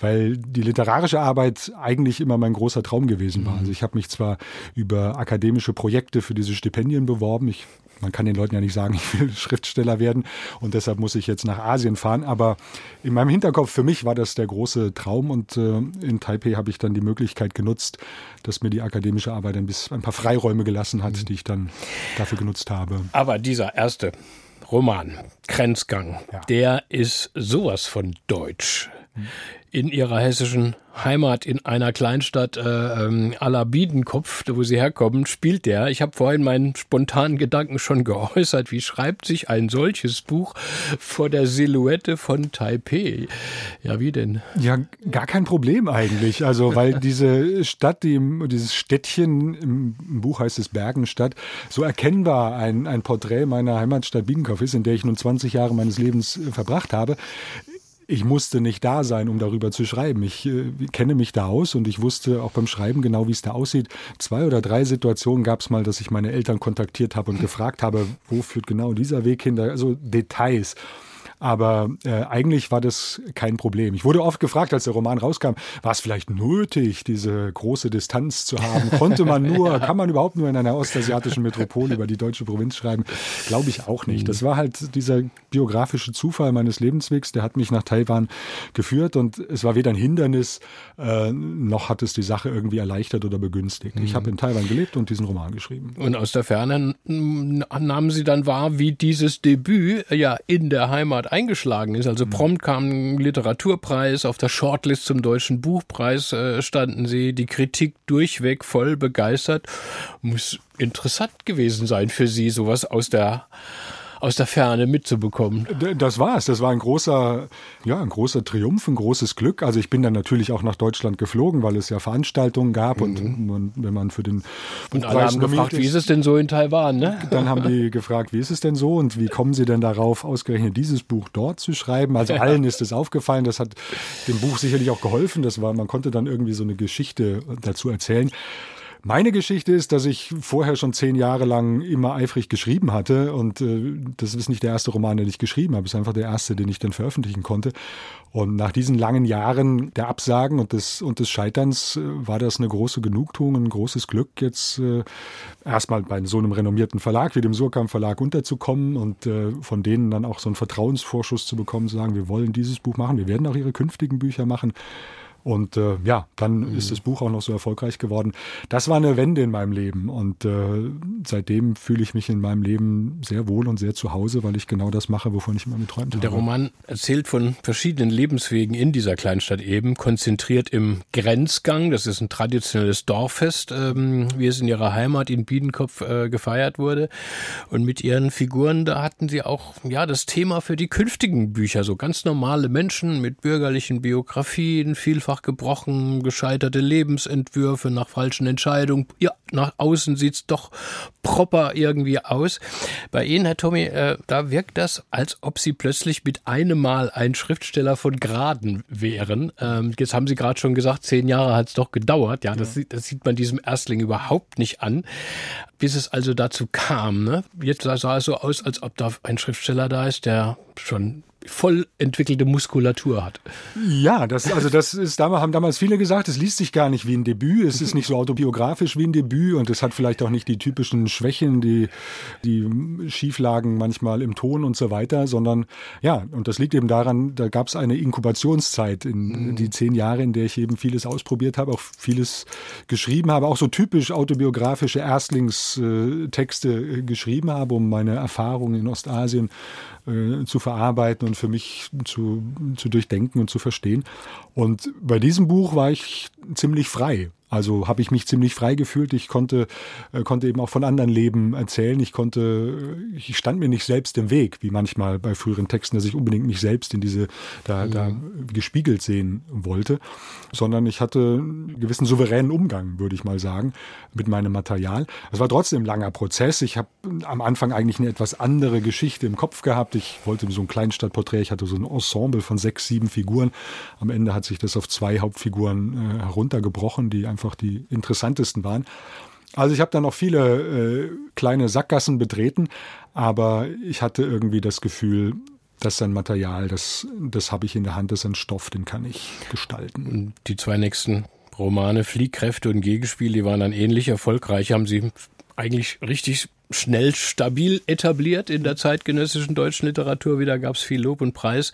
weil die literarische Arbeit eigentlich immer mein großer Traum gewesen war. Mhm. Also ich habe mich zwar über akademische Projekte für diese Stipendien beworben. Ich man kann den Leuten ja nicht sagen, ich will *laughs* Schriftsteller werden und deshalb muss ich jetzt nach Asien fahren. Aber in meinem Hinterkopf für mich war das der große Traum und äh, in Taipei habe ich dann die Möglichkeit genutzt, dass mir die akademische Arbeit ein, bisschen, ein paar Freiräume gelassen hat, mhm. die ich dann dafür genutzt habe. Aber dieser erste Roman, Grenzgang, ja. der ist sowas von deutsch. In ihrer hessischen Heimat in einer Kleinstadt äh, ähm, aller Biedenkopf, wo sie herkommen, spielt der. Ich habe vorhin meinen spontanen Gedanken schon geäußert. Wie schreibt sich ein solches Buch vor der Silhouette von Taipei? Ja, wie denn? Ja, gar kein Problem eigentlich. Also, weil *laughs* diese Stadt, die, dieses Städtchen, im Buch heißt es Bergenstadt, so erkennbar ein, ein Porträt meiner Heimatstadt Biedenkopf ist, in der ich nun 20 Jahre meines Lebens äh, verbracht habe ich musste nicht da sein, um darüber zu schreiben. Ich äh, kenne mich da aus und ich wusste auch beim Schreiben genau, wie es da aussieht. Zwei oder drei Situationen gab es mal, dass ich meine Eltern kontaktiert habe und gefragt habe, wo führt genau dieser Weg hin? Also Details. Aber äh, eigentlich war das kein Problem. Ich wurde oft gefragt, als der Roman rauskam, war es vielleicht nötig, diese große Distanz zu haben? Konnte man *laughs* nur, ja. kann man überhaupt nur in einer ostasiatischen Metropole über die deutsche Provinz schreiben? Glaube ich auch nicht. Das war halt dieser biografische Zufall meines Lebenswegs, der hat mich nach Taiwan geführt und es war weder ein Hindernis, äh, noch hat es die Sache irgendwie erleichtert oder begünstigt. Mhm. Ich habe in Taiwan gelebt und diesen Roman geschrieben. Und aus der Ferne nahmen Sie dann wahr, wie dieses Debüt ja in der Heimat eingeschlagen ist. Also mhm. prompt kam ein Literaturpreis, auf der Shortlist zum Deutschen Buchpreis äh, standen sie, die Kritik durchweg voll begeistert. Muss interessant gewesen sein für Sie, sowas aus der aus der Ferne mitzubekommen. Das war es. Das war ein großer, ja, ein großer Triumph, ein großes Glück. Also ich bin dann natürlich auch nach Deutschland geflogen, weil es ja Veranstaltungen gab mhm. und man, wenn man für den und alle haben gefragt, ist, wie ist es denn so in Taiwan? Ne? Dann haben die *laughs* gefragt, wie ist es denn so und wie kommen Sie denn darauf, ausgerechnet dieses Buch dort zu schreiben? Also allen ist es aufgefallen. Das hat dem Buch sicherlich auch geholfen. Das war, man konnte dann irgendwie so eine Geschichte dazu erzählen. Meine Geschichte ist, dass ich vorher schon zehn Jahre lang immer eifrig geschrieben hatte und äh, das ist nicht der erste Roman, den ich geschrieben habe, es ist einfach der erste, den ich dann veröffentlichen konnte. Und nach diesen langen Jahren der Absagen und des, und des Scheiterns äh, war das eine große Genugtuung, ein großes Glück, jetzt äh, erstmal bei so einem renommierten Verlag wie dem Surkamp Verlag unterzukommen und äh, von denen dann auch so einen Vertrauensvorschuss zu bekommen, zu sagen, wir wollen dieses Buch machen, wir werden auch ihre künftigen Bücher machen. Und äh, ja, dann mhm. ist das Buch auch noch so erfolgreich geworden. Das war eine Wende in meinem Leben. Und äh, seitdem fühle ich mich in meinem Leben sehr wohl und sehr zu Hause, weil ich genau das mache, wovon ich immer geträumt habe. Der Roman erzählt von verschiedenen Lebenswegen in dieser Kleinstadt eben, konzentriert im Grenzgang. Das ist ein traditionelles Dorffest, ähm, wie es in ihrer Heimat in Biedenkopf äh, gefeiert wurde. Und mit ihren Figuren, da hatten sie auch ja das Thema für die künftigen Bücher. So ganz normale Menschen mit bürgerlichen Biografien, vielfach mehrfach gebrochen, gescheiterte Lebensentwürfe nach falschen Entscheidungen. Ja, nach außen sieht es doch proper irgendwie aus. Bei Ihnen, Herr Tommy, äh, da wirkt das, als ob Sie plötzlich mit einem Mal ein Schriftsteller von Graden wären. Ähm, jetzt haben Sie gerade schon gesagt, zehn Jahre hat es doch gedauert. Ja, das, ja. das sieht man diesem Erstling überhaupt nicht an bis es also dazu kam. Ne? Jetzt sah es so aus, als ob da ein Schriftsteller da ist, der schon voll entwickelte Muskulatur hat. Ja, das, also das ist, haben damals viele gesagt, es liest sich gar nicht wie ein Debüt, es ist nicht so autobiografisch wie ein Debüt und es hat vielleicht auch nicht die typischen Schwächen, die, die Schieflagen manchmal im Ton und so weiter, sondern ja, und das liegt eben daran, da gab es eine Inkubationszeit in mhm. die zehn Jahre, in der ich eben vieles ausprobiert habe, auch vieles geschrieben habe, auch so typisch autobiografische Erstlingstexte geschrieben habe, um meine Erfahrungen in Ostasien äh, zu verarbeiten und für mich zu, zu durchdenken und zu verstehen. Und bei diesem Buch war ich ziemlich frei. Also habe ich mich ziemlich frei gefühlt. Ich konnte, äh, konnte eben auch von anderen Leben erzählen. Ich konnte, äh, ich stand mir nicht selbst im Weg, wie manchmal bei früheren Texten, dass ich unbedingt mich selbst in diese, da, mhm. da gespiegelt sehen wollte, sondern ich hatte einen gewissen souveränen Umgang, würde ich mal sagen, mit meinem Material. Es war trotzdem ein langer Prozess. Ich habe am Anfang eigentlich eine etwas andere Geschichte im Kopf gehabt. Ich wollte so ein Kleinstadtporträt. Ich hatte so ein Ensemble von sechs, sieben Figuren. Am Ende hat sich das auf zwei Hauptfiguren äh, heruntergebrochen, die einfach die interessantesten waren. Also ich habe da noch viele äh, kleine Sackgassen betreten, aber ich hatte irgendwie das Gefühl, das ist ein Material, das, das habe ich in der Hand, das ist ein Stoff, den kann ich gestalten. Die zwei nächsten Romane, Fliehkräfte und Gegenspiel, die waren dann ähnlich erfolgreich, haben sie eigentlich richtig schnell stabil etabliert in der zeitgenössischen deutschen Literatur. Wieder gab es viel Lob und Preis.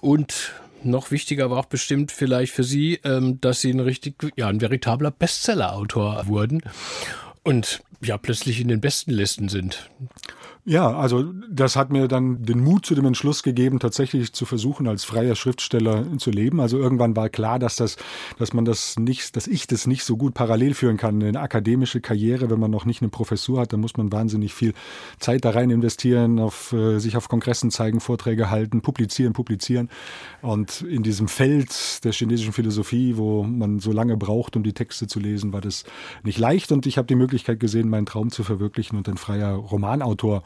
Und noch wichtiger war auch bestimmt vielleicht für Sie, ähm, dass Sie ein richtig, ja, ein veritabler Bestseller-Autor wurden und ja plötzlich in den besten Listen sind. Ja, also das hat mir dann den Mut zu dem Entschluss gegeben, tatsächlich zu versuchen, als freier Schriftsteller zu leben. Also irgendwann war klar, dass das, dass man das nicht, dass ich das nicht so gut parallel führen kann. Eine akademische Karriere, wenn man noch nicht eine Professur hat, dann muss man wahnsinnig viel Zeit da rein investieren, auf, äh, sich auf Kongressen zeigen, Vorträge halten, publizieren, publizieren. Und in diesem Feld der chinesischen Philosophie, wo man so lange braucht, um die Texte zu lesen, war das nicht leicht. Und ich habe die Möglichkeit gesehen, meinen Traum zu verwirklichen und ein freier Romanautor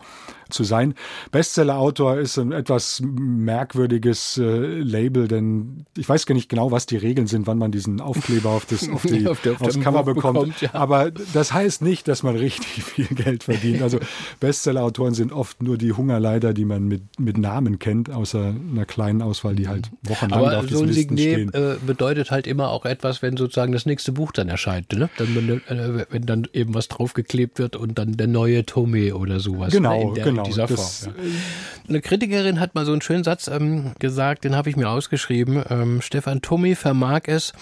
zu sein. Bestseller-Autor ist ein etwas merkwürdiges äh, Label, denn ich weiß gar nicht genau, was die Regeln sind, wann man diesen Aufkleber auf das, auf *laughs* die, auf der, aufs Cover bekommt. bekommt ja. Aber das heißt nicht, dass man richtig *laughs* viel Geld verdient. Also Bestseller-Autoren sind oft nur die Hungerleider, die man mit, mit Namen kennt, außer einer kleinen Auswahl, die halt wochenlang Aber auf so ein Listen Signet äh, bedeutet halt immer auch etwas, wenn sozusagen das nächste Buch dann erscheint. Ne? Dann, äh, wenn dann eben was draufgeklebt wird und dann der neue Tome oder sowas. Genau, ne? der, genau. dieser Form. Ja. Äh, Eine Kritikerin hat mal so einen schönen Satz ähm, gesagt, den habe ich mir ausgeschrieben. Ähm, Stefan Tummi vermag es,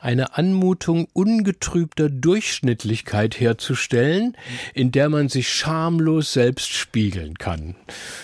eine Anmutung ungetrübter Durchschnittlichkeit herzustellen, in der man sich schamlos selbst spiegeln kann.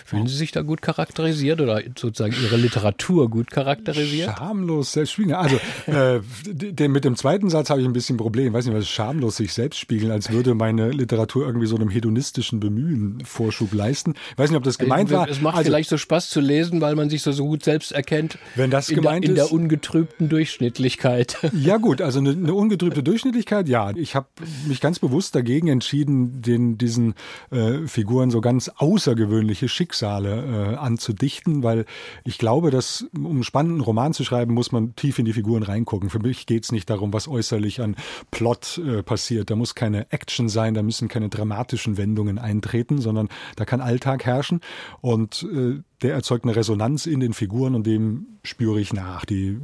Fühlen Sie sich da gut charakterisiert oder sozusagen Ihre Literatur gut charakterisiert? Schamlos selbst spiegeln. Also äh, den, mit dem zweiten Satz habe ich ein bisschen Problem. Ich weiß nicht, was schamlos sich selbst spiegeln, als würde meine Literatur irgendwie so einem hedonistischen Bemühen Vorschub leisten. Ich weiß nicht, ob das gemeint war. Es macht also, vielleicht so Spaß zu lesen, weil man sich so, so gut selbst erkennt. Wenn das in gemeint der, in ist. In der ungetrübten Durchschnittlichkeit. *laughs* Ja gut, also eine, eine ungetrübte Durchschnittlichkeit, ja. Ich habe mich ganz bewusst dagegen entschieden, den, diesen äh, Figuren so ganz außergewöhnliche Schicksale äh, anzudichten, weil ich glaube, dass um einen spannenden Roman zu schreiben, muss man tief in die Figuren reingucken. Für mich geht es nicht darum, was äußerlich an Plot äh, passiert. Da muss keine Action sein, da müssen keine dramatischen Wendungen eintreten, sondern da kann Alltag herrschen und äh, der erzeugt eine Resonanz in den Figuren und dem spüre ich nach. Die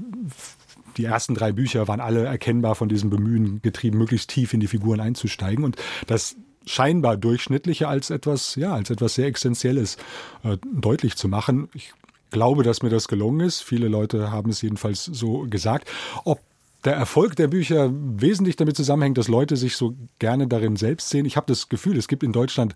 die ersten drei Bücher waren alle erkennbar von diesem Bemühen getrieben, möglichst tief in die Figuren einzusteigen. Und das scheinbar durchschnittliche als etwas, ja, als etwas sehr Essentielles äh, deutlich zu machen. Ich glaube, dass mir das gelungen ist. Viele Leute haben es jedenfalls so gesagt. Ob der Erfolg der Bücher wesentlich damit zusammenhängt, dass Leute sich so gerne darin selbst sehen. Ich habe das Gefühl, es gibt in Deutschland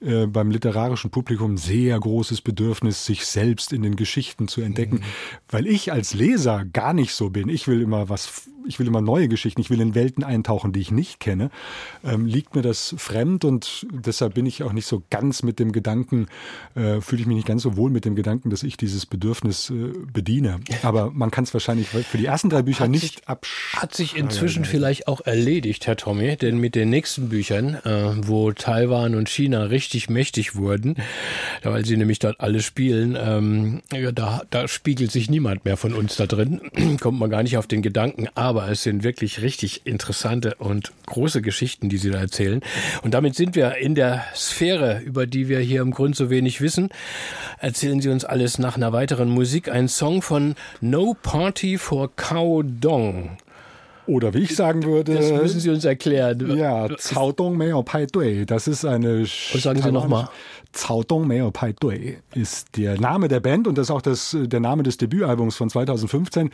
äh, beim literarischen Publikum sehr großes Bedürfnis, sich selbst in den Geschichten zu entdecken, mhm. weil ich als Leser gar nicht so bin. Ich will immer was ich will immer neue Geschichten, ich will in Welten eintauchen, die ich nicht kenne, ähm, liegt mir das fremd und deshalb bin ich auch nicht so ganz mit dem Gedanken, äh, fühle ich mich nicht ganz so wohl mit dem Gedanken, dass ich dieses Bedürfnis äh, bediene. Aber man kann es wahrscheinlich für die ersten drei Bücher nicht Hat sich inzwischen vielleicht auch erledigt, Herr Tommy, denn mit den nächsten Büchern, äh, wo Taiwan und China richtig mächtig wurden, weil sie nämlich dort alle spielen, ähm, da, da spiegelt sich niemand mehr von uns da drin, *clears throat* kommt man gar nicht auf den Gedanken, aber aber es sind wirklich richtig interessante und große Geschichten, die Sie da erzählen. Und damit sind wir in der Sphäre, über die wir hier im Grund so wenig wissen. Erzählen Sie uns alles nach einer weiteren Musik. Ein Song von No Party for Cow Dong. Oder wie ich sagen würde. Das müssen Sie uns erklären. Ja, Cao Dong Meo Pai Dui. Das ist eine. Was sagen Sie nochmal? Cao Dong Meo Pai Dui ist der Name der Band und das ist auch das, der Name des Debütalbums von 2015.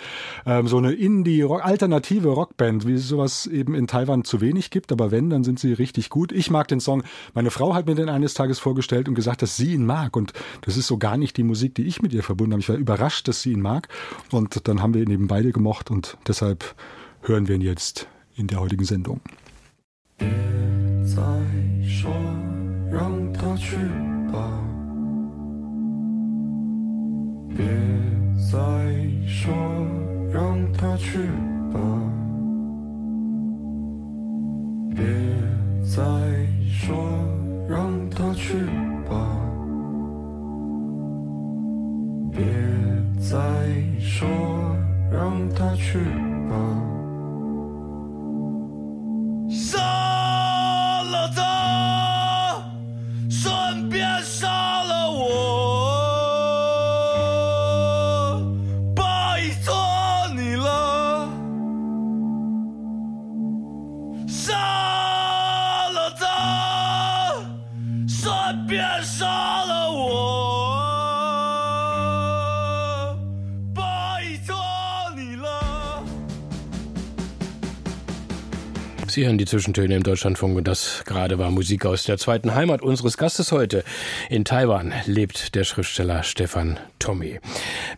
Ähm, so eine Indie, -Rock, alternative Rockband, wie es sowas eben in Taiwan zu wenig gibt. Aber wenn, dann sind sie richtig gut. Ich mag den Song. Meine Frau hat mir den eines Tages vorgestellt und gesagt, dass sie ihn mag. Und das ist so gar nicht die Musik, die ich mit ihr verbunden habe. Ich war überrascht, dass sie ihn mag. Und dann haben wir ihn eben beide gemocht und deshalb hören wir ihn jetzt in der heutigen Sendung. 别再说让他去吧，别再说让他去吧，别再说 Sie hören die Zwischentöne im Deutschlandfunk und das gerade war Musik aus der zweiten Heimat unseres Gastes heute. In Taiwan lebt der Schriftsteller Stefan Tommy.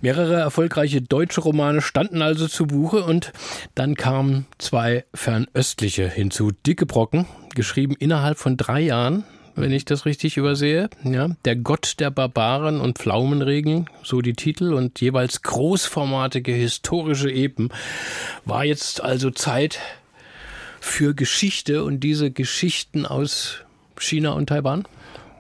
Mehrere erfolgreiche deutsche Romane standen also zu Buche und dann kamen zwei fernöstliche hinzu. Dicke Brocken, geschrieben innerhalb von drei Jahren, wenn ich das richtig übersehe. Ja, der Gott der Barbaren und Pflaumenregeln, so die Titel und jeweils großformatige historische Epen. War jetzt also Zeit für Geschichte und diese Geschichten aus China und Taiwan?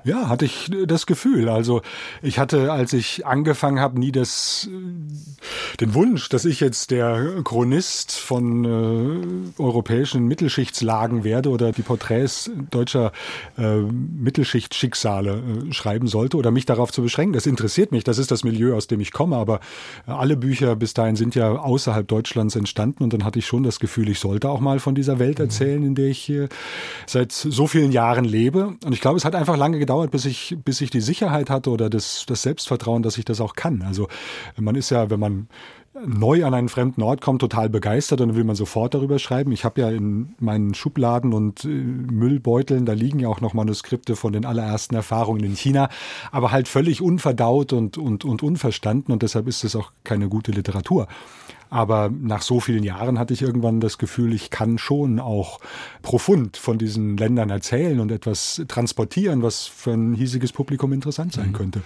Ja, hatte ich das Gefühl. Also ich hatte, als ich angefangen habe, nie das, äh, den Wunsch, dass ich jetzt der Chronist von äh, europäischen Mittelschichtslagen werde oder die Porträts deutscher äh, Mittelschichtsschicksale äh, schreiben sollte oder mich darauf zu beschränken. Das interessiert mich. Das ist das Milieu, aus dem ich komme. Aber alle Bücher bis dahin sind ja außerhalb Deutschlands entstanden und dann hatte ich schon das Gefühl, ich sollte auch mal von dieser Welt erzählen, in der ich äh, seit so vielen Jahren lebe. Und ich glaube, es hat einfach lange gedauert gedauert, bis ich, bis ich die Sicherheit hatte oder das, das Selbstvertrauen, dass ich das auch kann. Also man ist ja, wenn man neu an einen fremden Ort kommt, total begeistert und dann will man sofort darüber schreiben. Ich habe ja in meinen Schubladen und äh, Müllbeuteln, da liegen ja auch noch Manuskripte von den allerersten Erfahrungen in China, aber halt völlig unverdaut und, und, und unverstanden und deshalb ist es auch keine gute Literatur. Aber nach so vielen Jahren hatte ich irgendwann das Gefühl, ich kann schon auch profund von diesen Ländern erzählen und etwas transportieren, was für ein hiesiges Publikum interessant sein mhm. könnte.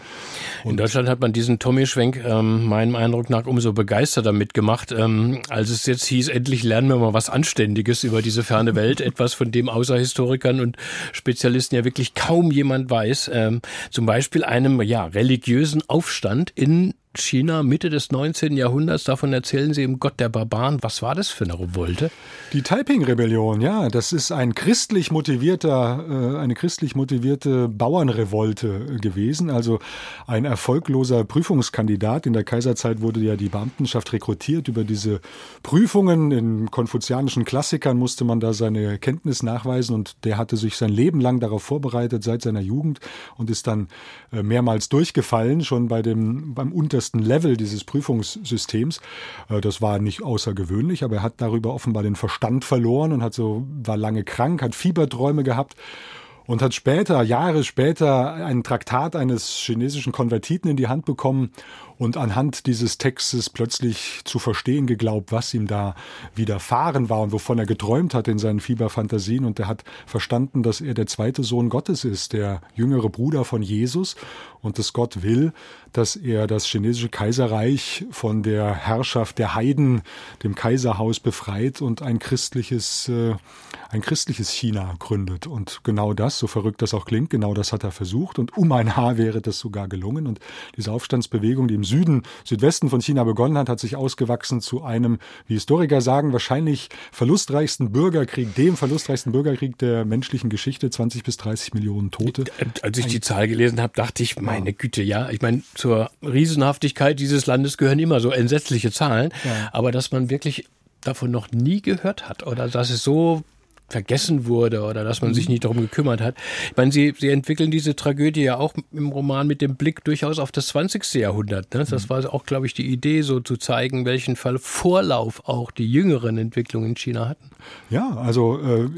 Und In Deutschland hat man diesen Tommy-Schwenk ähm, meinem Eindruck nach umso begeisterter mitgemacht, ähm, als es jetzt hieß, endlich lernen wir mal was Anständiges über diese ferne Welt, *laughs* etwas von dem außer Historikern und Spezialisten ja wirklich kaum jemand weiß. Ähm, zum Beispiel einem ja religiösen Aufstand in China Mitte des 19. Jahrhunderts. Davon erzählen Sie im Gott der Barbaren. Was war das für eine Revolte? Die Taiping-Rebellion, ja, das ist ein christlich motivierter, äh, eine christlich motivierte Bauernrevolte gewesen. Also ein erfolgloser Prüfungskandidat. In der Kaiserzeit wurde ja die Beamtenschaft rekrutiert über diese Prüfungen. In konfuzianischen Klassikern musste man da seine Kenntnis nachweisen und der hatte sich sein Leben lang darauf vorbereitet, seit seiner Jugend und ist dann äh, mehrmals durchgefallen, schon bei dem, beim untersten obersten Level dieses Prüfungssystems. Äh, das war nicht außergewöhnlich, aber er hat darüber offenbar den Verstand verloren und hat so, war lange krank, hat Fieberträume gehabt und hat später, Jahre später, ein Traktat eines chinesischen Konvertiten in die Hand bekommen und anhand dieses Textes plötzlich zu verstehen geglaubt, was ihm da widerfahren war und wovon er geträumt hat in seinen Fieberfantasien. Und er hat verstanden, dass er der zweite Sohn Gottes ist, der jüngere Bruder von Jesus und dass Gott will, dass er das chinesische Kaiserreich von der Herrschaft der Heiden, dem Kaiserhaus befreit und ein christliches, äh, ein christliches China gründet. Und genau das, so verrückt das auch klingt, genau das hat er versucht. Und um ein Haar wäre das sogar gelungen. Und diese Aufstandsbewegung, die im Süden, Südwesten von China begonnen hat, hat sich ausgewachsen zu einem, wie Historiker sagen, wahrscheinlich verlustreichsten Bürgerkrieg, dem verlustreichsten Bürgerkrieg der menschlichen Geschichte, 20 bis 30 Millionen Tote. Als ich die Zahl gelesen habe, dachte ich, meine Güte, ja, ich meine, zur Riesenhaftigkeit dieses Landes gehören immer so entsetzliche Zahlen, ja. aber dass man wirklich davon noch nie gehört hat oder dass es so vergessen wurde oder dass man sich mhm. nicht darum gekümmert hat. Ich meine, Sie, Sie entwickeln diese Tragödie ja auch im Roman mit dem Blick durchaus auf das 20. Jahrhundert. Ne? Das mhm. war auch, glaube ich, die Idee, so zu zeigen, welchen Fall Vorlauf auch die jüngeren Entwicklungen in China hatten. Ja, also äh,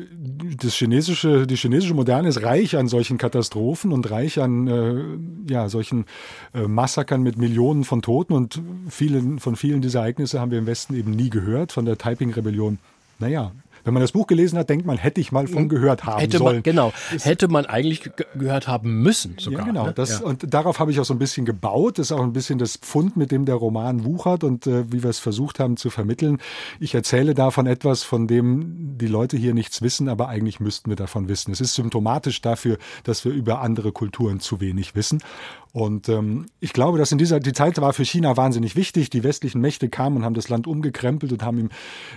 das chinesische, die chinesische Moderne ist reich an solchen Katastrophen und reich an äh, ja, solchen äh, Massakern mit Millionen von Toten und vielen, von vielen dieser Ereignisse haben wir im Westen eben nie gehört, von der Taiping-Rebellion naja, wenn man das Buch gelesen hat, denkt man, hätte ich mal von hm. gehört haben hätte sollen. Man, genau, hätte man eigentlich gehört haben müssen sogar. Ja, genau. Ne? Das, ja. Und darauf habe ich auch so ein bisschen gebaut. Das ist auch ein bisschen das Pfund, mit dem der Roman wuchert und äh, wie wir es versucht haben zu vermitteln. Ich erzähle davon etwas, von dem die Leute hier nichts wissen, aber eigentlich müssten wir davon wissen. Es ist symptomatisch dafür, dass wir über andere Kulturen zu wenig wissen. Und ähm, ich glaube, dass in dieser die Zeit war für China wahnsinnig wichtig. Die westlichen Mächte kamen und haben das Land umgekrempelt und haben ihm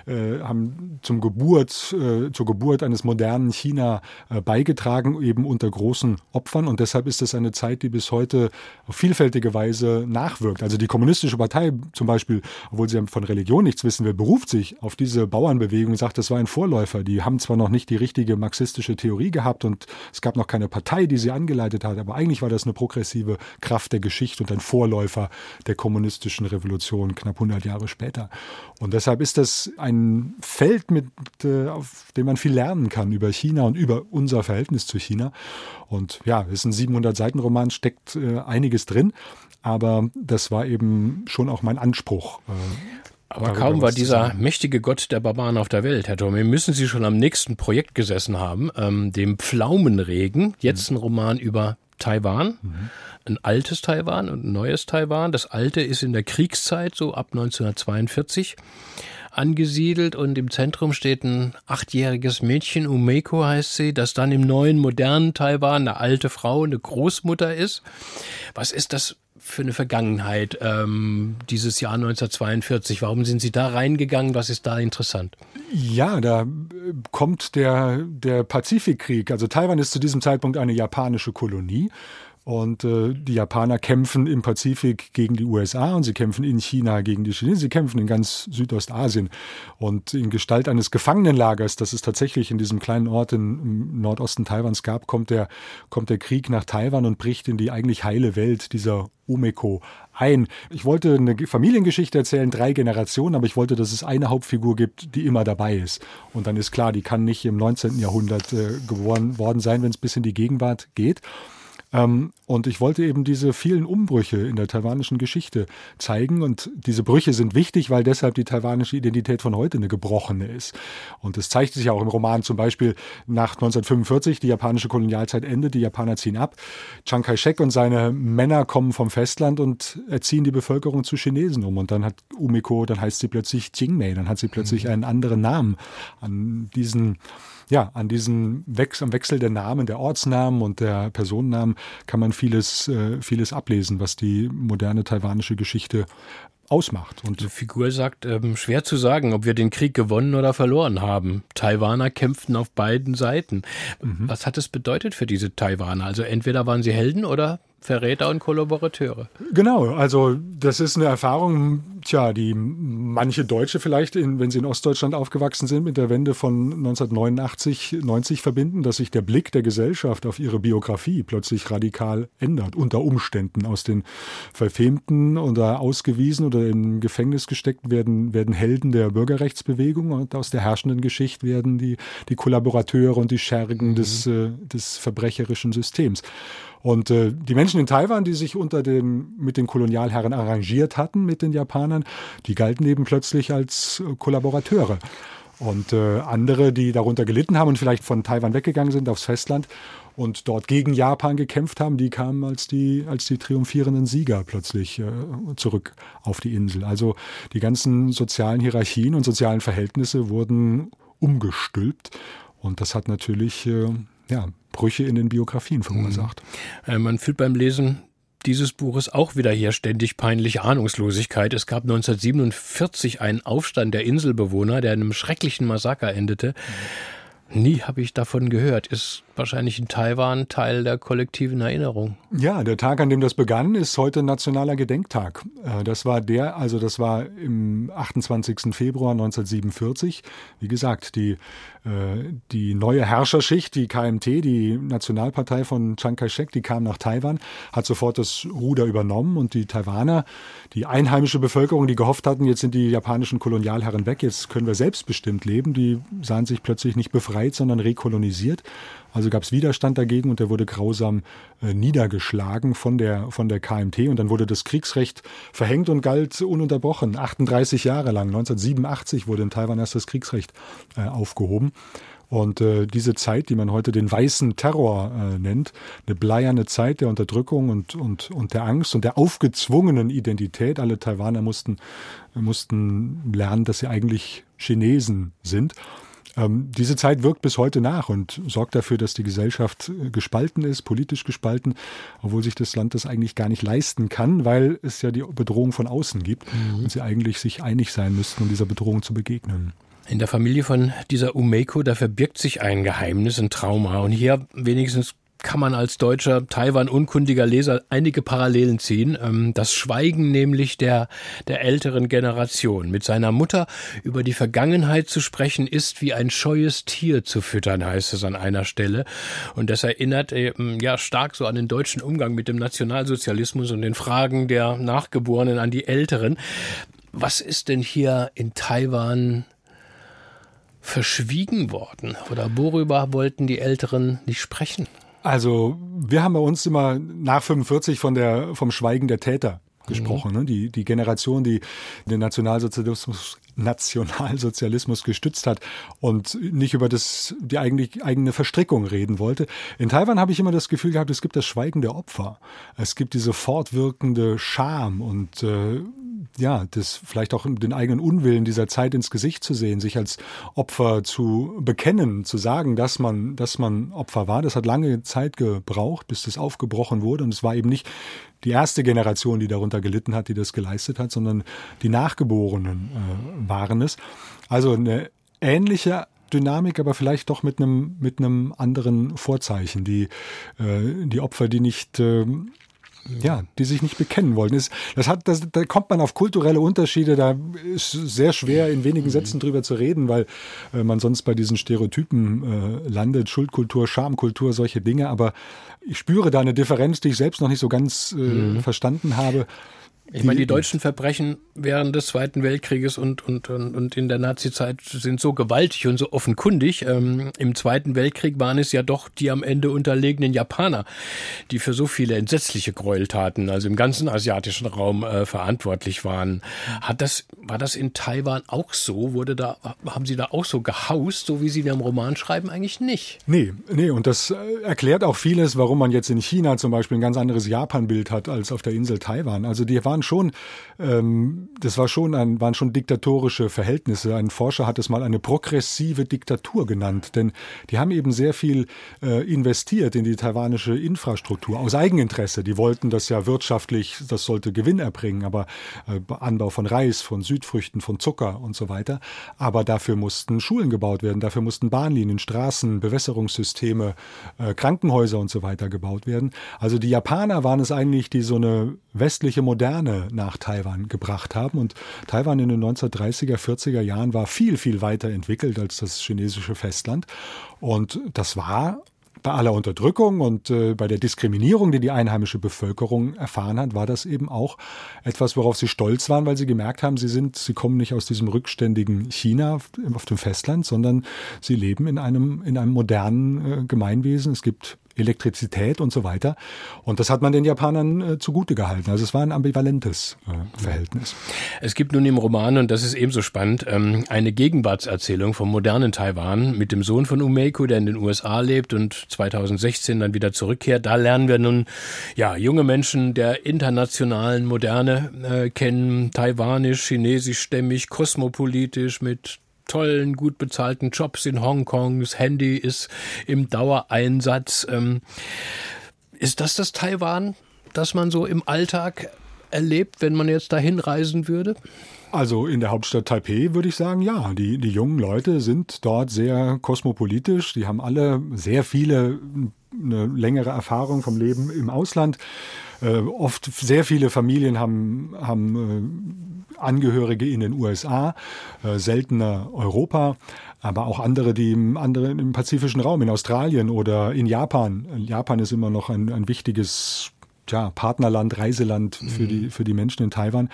äh, haben zum Geburt äh, zur Geburt eines modernen China äh, beigetragen, eben unter großen Opfern. Und deshalb ist es eine Zeit, die bis heute auf vielfältige Weise nachwirkt. Also die kommunistische Partei zum Beispiel, obwohl sie von Religion nichts wissen will, beruft sich auf diese Bauernbewegung, sagt, das war ein Vorläufer. Die haben zwar noch nicht die richtige marxistische Theorie gehabt und es gab noch keine Partei, die sie angeleitet hat, aber eigentlich war das eine progressive Kraft der Geschichte und ein Vorläufer der kommunistischen Revolution knapp 100 Jahre später. Und deshalb ist das ein Feld, mit, äh, auf dem man viel lernen kann über China und über unser Verhältnis zu China. Und ja, es ist ein 700 Seiten Roman, steckt äh, einiges drin, aber das war eben schon auch mein Anspruch. Äh, aber kaum war dieser mächtige Gott der Barbaren auf der Welt, Herr Thome, müssen Sie schon am nächsten Projekt gesessen haben, ähm, dem Pflaumenregen, jetzt ein Roman über Taiwan. Mhm ein altes Taiwan und ein neues Taiwan. Das alte ist in der Kriegszeit, so ab 1942 angesiedelt und im Zentrum steht ein achtjähriges Mädchen, Umeko heißt sie, das dann im neuen, modernen Taiwan eine alte Frau, eine Großmutter ist. Was ist das für eine Vergangenheit, ähm, dieses Jahr 1942? Warum sind Sie da reingegangen? Was ist da interessant? Ja, da kommt der, der Pazifikkrieg. Also Taiwan ist zu diesem Zeitpunkt eine japanische Kolonie. Und äh, die Japaner kämpfen im Pazifik gegen die USA und sie kämpfen in China gegen die Chinesen. Sie kämpfen in ganz Südostasien. Und in Gestalt eines Gefangenenlagers, das es tatsächlich in diesem kleinen Ort im Nordosten Taiwans gab, kommt der, kommt der Krieg nach Taiwan und bricht in die eigentlich heile Welt dieser Umeko ein. Ich wollte eine Familiengeschichte erzählen, drei Generationen, aber ich wollte, dass es eine Hauptfigur gibt, die immer dabei ist. Und dann ist klar, die kann nicht im 19. Jahrhundert äh, geboren worden sein, wenn es bis in die Gegenwart geht. Ähm, und ich wollte eben diese vielen Umbrüche in der taiwanischen Geschichte zeigen. Und diese Brüche sind wichtig, weil deshalb die taiwanische Identität von heute eine gebrochene ist. Und das zeigt sich auch im Roman zum Beispiel nach 1945, die japanische Kolonialzeit endet, die Japaner ziehen ab. Chiang Kai-shek und seine Männer kommen vom Festland und erziehen die Bevölkerung zu Chinesen um. Und dann hat Umiko, dann heißt sie plötzlich Jingmei, dann hat sie plötzlich mhm. einen anderen Namen. An diesen ja, an diesem Wechsel, am Wechsel der Namen, der Ortsnamen und der Personennamen kann man vieles, äh, vieles ablesen, was die moderne taiwanische Geschichte ausmacht. Und die Figur sagt, ähm, schwer zu sagen, ob wir den Krieg gewonnen oder verloren haben. Taiwaner kämpften auf beiden Seiten. Mhm. Was hat es bedeutet für diese Taiwaner? Also entweder waren sie Helden oder Verräter und Kollaborateure. Genau, also das ist eine Erfahrung, Tja, die manche Deutsche vielleicht, in, wenn sie in Ostdeutschland aufgewachsen sind, mit der Wende von 1989, 90 verbinden, dass sich der Blick der Gesellschaft auf ihre Biografie plötzlich radikal ändert, unter Umständen. Aus den Verfemten oder ausgewiesen oder im Gefängnis gesteckt werden, werden Helden der Bürgerrechtsbewegung und aus der herrschenden Geschichte werden die, die Kollaborateure und die Schergen mhm. des, äh, des verbrecherischen Systems. Und äh, die Menschen in Taiwan, die sich unter dem, mit den Kolonialherren arrangiert hatten, mit den Japanern, die galten eben plötzlich als äh, Kollaborateure. Und äh, andere, die darunter gelitten haben und vielleicht von Taiwan weggegangen sind aufs Festland und dort gegen Japan gekämpft haben, die kamen als die, als die triumphierenden Sieger plötzlich äh, zurück auf die Insel. Also die ganzen sozialen Hierarchien und sozialen Verhältnisse wurden umgestülpt. Und das hat natürlich äh, ja, Brüche in den Biografien verursacht. Mhm. Äh, man fühlt beim Lesen dieses Buches auch wieder hier ständig peinliche Ahnungslosigkeit. Es gab 1947 einen Aufstand der Inselbewohner, der in einem schrecklichen Massaker endete. Nie habe ich davon gehört. Ist wahrscheinlich in Taiwan Teil der kollektiven Erinnerung. Ja, der Tag, an dem das begann, ist heute nationaler Gedenktag. Äh, das war der, also das war im 28. Februar 1947. Wie gesagt, die, äh, die neue Herrscherschicht, die KMT, die Nationalpartei von Chiang Kai-shek, die kam nach Taiwan, hat sofort das Ruder übernommen und die Taiwaner, die einheimische Bevölkerung, die gehofft hatten, jetzt sind die japanischen Kolonialherren weg, jetzt können wir selbstbestimmt leben, die sahen sich plötzlich nicht befreit, sondern rekolonisiert. Also gab es Widerstand dagegen und der wurde grausam äh, niedergeschlagen von der, von der KMT und dann wurde das Kriegsrecht verhängt und galt ununterbrochen. 38 Jahre lang. 1987 wurde in Taiwan erst das Kriegsrecht äh, aufgehoben. Und äh, diese Zeit, die man heute den weißen Terror äh, nennt, eine bleierne Zeit der Unterdrückung und, und, und der Angst und der aufgezwungenen Identität. Alle Taiwaner mussten, mussten lernen, dass sie eigentlich Chinesen sind. Ähm, diese Zeit wirkt bis heute nach und sorgt dafür, dass die Gesellschaft äh, gespalten ist, politisch gespalten, obwohl sich das Land das eigentlich gar nicht leisten kann, weil es ja die Bedrohung von außen gibt mhm. und sie eigentlich sich einig sein müssten, um dieser Bedrohung zu begegnen. In der Familie von dieser Umeko, da verbirgt sich ein Geheimnis, ein Trauma. Und hier wenigstens kann man als deutscher Taiwan-unkundiger Leser einige Parallelen ziehen. Ähm, das Schweigen nämlich der, der älteren Generation. Mit seiner Mutter über die Vergangenheit zu sprechen, ist wie ein scheues Tier zu füttern, heißt es an einer Stelle. Und das erinnert eben, ja stark so an den deutschen Umgang mit dem Nationalsozialismus und den Fragen der Nachgeborenen an die Älteren. Was ist denn hier in Taiwan verschwiegen worden? Oder worüber wollten die Älteren nicht sprechen? Also wir haben bei uns immer nach 45 von der, vom Schweigen der Täter gesprochen. Mhm. Ne? Die, die Generation, die den Nationalsozialismus, Nationalsozialismus gestützt hat und nicht über das, die eigentlich eigene Verstrickung reden wollte. In Taiwan habe ich immer das Gefühl gehabt, es gibt das Schweigen der Opfer. Es gibt diese fortwirkende Scham und äh, ja, das vielleicht auch den eigenen Unwillen dieser Zeit ins Gesicht zu sehen, sich als Opfer zu bekennen, zu sagen, dass man, dass man Opfer war. Das hat lange Zeit gebraucht, bis das aufgebrochen wurde. Und es war eben nicht die erste Generation, die darunter gelitten hat, die das geleistet hat, sondern die Nachgeborenen äh, waren es. Also eine ähnliche Dynamik, aber vielleicht doch mit einem mit einem anderen Vorzeichen. Die äh, die Opfer, die nicht äh, ja, die sich nicht bekennen wollten. Das, das hat, das, da kommt man auf kulturelle Unterschiede, da ist sehr schwer in wenigen mhm. Sätzen drüber zu reden, weil äh, man sonst bei diesen Stereotypen äh, landet, Schuldkultur, Schamkultur, solche Dinge. Aber ich spüre da eine Differenz, die ich selbst noch nicht so ganz äh, mhm. verstanden habe. Ich meine, die deutschen Verbrechen während des Zweiten Weltkrieges und, und, und, und in der Nazizeit sind so gewaltig und so offenkundig. Ähm, Im Zweiten Weltkrieg waren es ja doch die am Ende unterlegenen Japaner, die für so viele entsetzliche Gräueltaten, also im ganzen asiatischen Raum, äh, verantwortlich waren. Hat das, war das in Taiwan auch so? Wurde da, haben Sie da auch so gehaust, so wie Sie in Ihrem Roman schreiben? Eigentlich nicht. Nee, nee, und das äh, erklärt auch vieles, warum man jetzt in China zum Beispiel ein ganz anderes Japan-Bild hat als auf der Insel Taiwan. Also die waren waren schon, ähm, das war schon ein, waren schon diktatorische Verhältnisse. Ein Forscher hat es mal eine progressive Diktatur genannt, denn die haben eben sehr viel äh, investiert in die taiwanische Infrastruktur aus Eigeninteresse. Die wollten das ja wirtschaftlich, das sollte Gewinn erbringen, aber äh, Anbau von Reis, von Südfrüchten, von Zucker und so weiter. Aber dafür mussten Schulen gebaut werden, dafür mussten Bahnlinien, Straßen, Bewässerungssysteme, äh, Krankenhäuser und so weiter gebaut werden. Also die Japaner waren es eigentlich, die so eine westliche Moderne Moderne nach Taiwan gebracht haben. Und Taiwan in den 1930er, 40er Jahren war viel, viel weiter entwickelt als das chinesische Festland. Und das war bei aller Unterdrückung und äh, bei der Diskriminierung, die die einheimische Bevölkerung erfahren hat, war das eben auch etwas, worauf sie stolz waren, weil sie gemerkt haben, sie sind, sie kommen nicht aus diesem rückständigen China auf dem Festland, sondern sie leben in einem in einem modernen äh, Gemeinwesen. Es gibt Elektrizität und so weiter. Und das hat man den Japanern äh, zugute gehalten. Also es war ein ambivalentes äh, Verhältnis. Es gibt nun im Roman, und das ist ebenso spannend, ähm, eine Gegenwartserzählung vom modernen Taiwan mit dem Sohn von Umeiko, der in den USA lebt und 2016 dann wieder zurückkehrt. Da lernen wir nun ja junge Menschen der internationalen Moderne äh, kennen, taiwanisch, chinesischstämmig, kosmopolitisch mit tollen, gut bezahlten Jobs in Hongkong. Das Handy ist im Dauereinsatz. Ähm, ist das das Taiwan, das man so im Alltag erlebt, wenn man jetzt dahin reisen würde? Also in der Hauptstadt Taipei würde ich sagen, ja. Die, die jungen Leute sind dort sehr kosmopolitisch. Die haben alle sehr viele, eine längere Erfahrung vom Leben im Ausland. Äh, oft sehr viele Familien haben, haben äh, Angehörige in den USA, äh, seltener Europa, aber auch andere, die im, anderen, im pazifischen Raum, in Australien oder in Japan. Japan ist immer noch ein, ein wichtiges ja, Partnerland, Reiseland für, die, für die Menschen in Taiwan.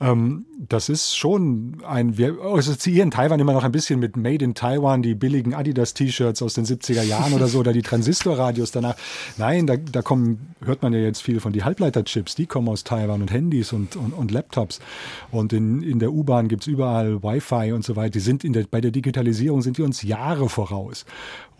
Ähm, das ist schon ein, wir assoziieren Taiwan immer noch ein bisschen mit Made in Taiwan, die billigen Adidas-T-Shirts aus den 70er Jahren oder so, oder die Transistorradios danach. Nein, da, da kommen, hört man ja jetzt viel von die Halbleiterchips, die kommen aus Taiwan und Handys und, und, und Laptops. Und in, in der U-Bahn gibt's überall Wi-Fi und so weiter. Die sind in der, bei der Digitalisierung sind die uns Jahre voraus.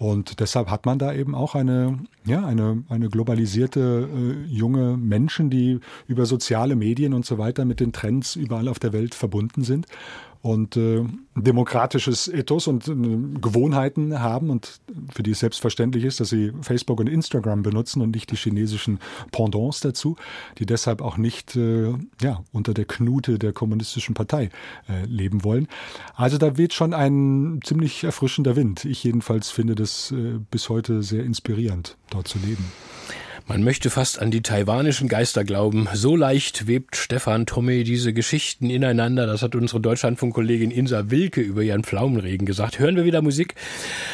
Und deshalb hat man da eben auch eine, ja, eine, eine globalisierte äh, junge Menschen, die über soziale Medien und so weiter mit den Trends überall auf der Welt verbunden sind und äh, demokratisches Ethos und äh, Gewohnheiten haben und für die es selbstverständlich ist, dass sie Facebook und Instagram benutzen und nicht die chinesischen Pendants dazu, die deshalb auch nicht äh, ja, unter der Knute der kommunistischen Partei äh, leben wollen. Also da weht schon ein ziemlich erfrischender Wind. Ich jedenfalls finde das äh, bis heute sehr inspirierend, dort zu leben. Man möchte fast an die taiwanischen Geister glauben. So leicht webt Stefan Tomme diese Geschichten ineinander. Das hat unsere Deutschlandfunkkollegin Insa Wilke über ihren Pflaumenregen gesagt. Hören wir wieder Musik.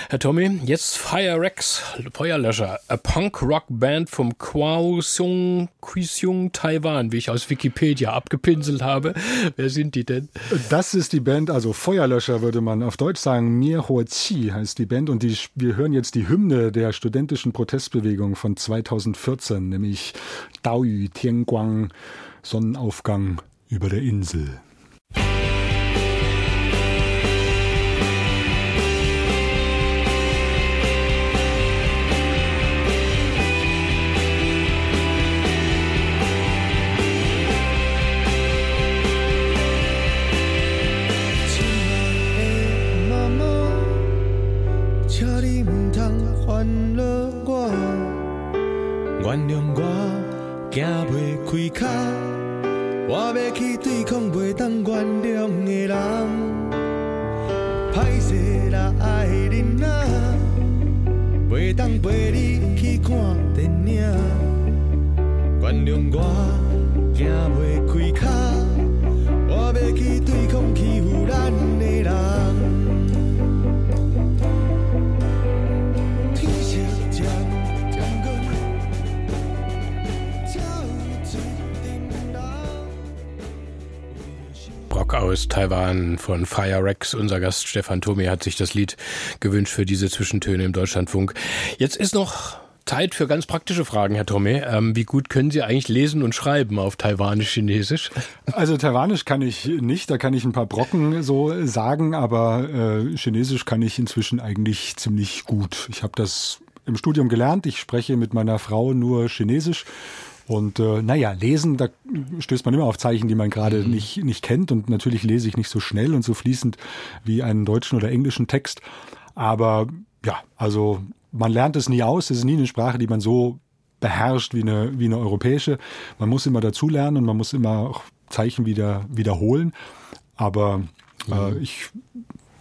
Herr Tomme, jetzt Fire Rex, Feuerlöscher. A Punk-Rock-Band vom Kaohsiung, Kaohsiung, Taiwan, wie ich aus Wikipedia abgepinselt habe. Wer sind die denn? Das ist die Band, also Feuerlöscher würde man auf Deutsch sagen. Mir Ho Chi heißt die Band und die, wir hören jetzt die Hymne der studentischen Protestbewegung von 2014. 2014, nämlich Daoyu Tianguang, Sonnenaufgang über der Insel. 开脚，我要去对抗袂当原谅。Aus Taiwan von Fire Rex. Unser Gast Stefan Thome hat sich das Lied gewünscht für diese Zwischentöne im Deutschlandfunk. Jetzt ist noch Zeit für ganz praktische Fragen, Herr Thome. Ähm, wie gut können Sie eigentlich lesen und schreiben auf Taiwanisch-Chinesisch? Also Taiwanisch kann ich nicht, da kann ich ein paar Brocken so sagen, aber äh, Chinesisch kann ich inzwischen eigentlich ziemlich gut. Ich habe das im Studium gelernt. Ich spreche mit meiner Frau nur Chinesisch und äh, naja, lesen, da stößt man immer auf Zeichen, die man gerade mhm. nicht, nicht kennt. Und natürlich lese ich nicht so schnell und so fließend wie einen deutschen oder englischen Text. Aber ja, also man lernt es nie aus. Es ist nie eine Sprache, die man so beherrscht wie eine, wie eine europäische. Man muss immer dazulernen und man muss immer auch Zeichen wieder wiederholen. Aber äh, mhm. ich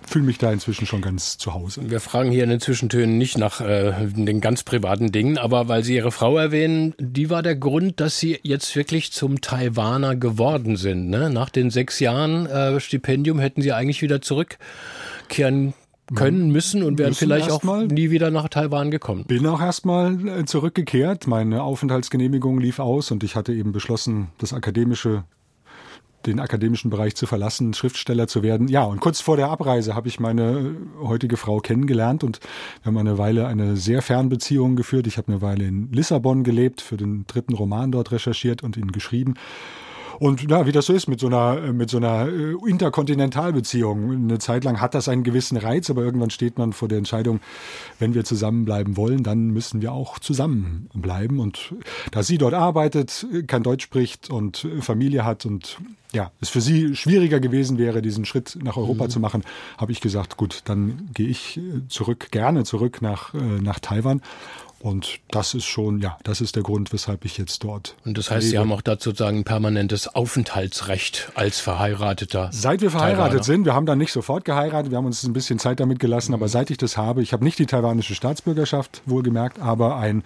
fühle mich da inzwischen schon ganz zu Hause. Wir fragen hier in den Zwischentönen nicht nach äh, den ganz privaten Dingen, aber weil Sie Ihre Frau erwähnen, die war der Grund, dass Sie jetzt wirklich zum Taiwaner geworden sind. Ne? Nach den sechs Jahren äh, Stipendium hätten Sie eigentlich wieder zurückkehren können müssen und wären vielleicht auch nie wieder nach Taiwan gekommen. Bin auch erstmal äh, zurückgekehrt. Meine Aufenthaltsgenehmigung lief aus und ich hatte eben beschlossen, das akademische den akademischen Bereich zu verlassen, Schriftsteller zu werden. Ja, und kurz vor der Abreise habe ich meine heutige Frau kennengelernt und wir haben eine Weile eine sehr Fernbeziehung geführt. Ich habe eine Weile in Lissabon gelebt, für den dritten Roman dort recherchiert und ihn geschrieben. Und ja, wie das so ist mit so einer, mit so einer äh, Interkontinentalbeziehung. Eine Zeit lang hat das einen gewissen Reiz, aber irgendwann steht man vor der Entscheidung, wenn wir zusammenbleiben wollen, dann müssen wir auch zusammenbleiben. Und da sie dort arbeitet, kein Deutsch spricht und Familie hat und ja, es für sie schwieriger gewesen wäre, diesen Schritt nach Europa mhm. zu machen, habe ich gesagt, gut, dann gehe ich zurück, gerne zurück nach, äh, nach Taiwan und das ist schon, ja, das ist der Grund, weshalb ich jetzt dort. Und das heißt, lebe. Sie haben auch dazu sozusagen ein permanentes Aufenthaltsrecht als Verheirateter. Seit wir verheiratet Taiwaner. sind, wir haben dann nicht sofort geheiratet, wir haben uns ein bisschen Zeit damit gelassen, mhm. aber seit ich das habe, ich habe nicht die taiwanische Staatsbürgerschaft, wohlgemerkt, aber ein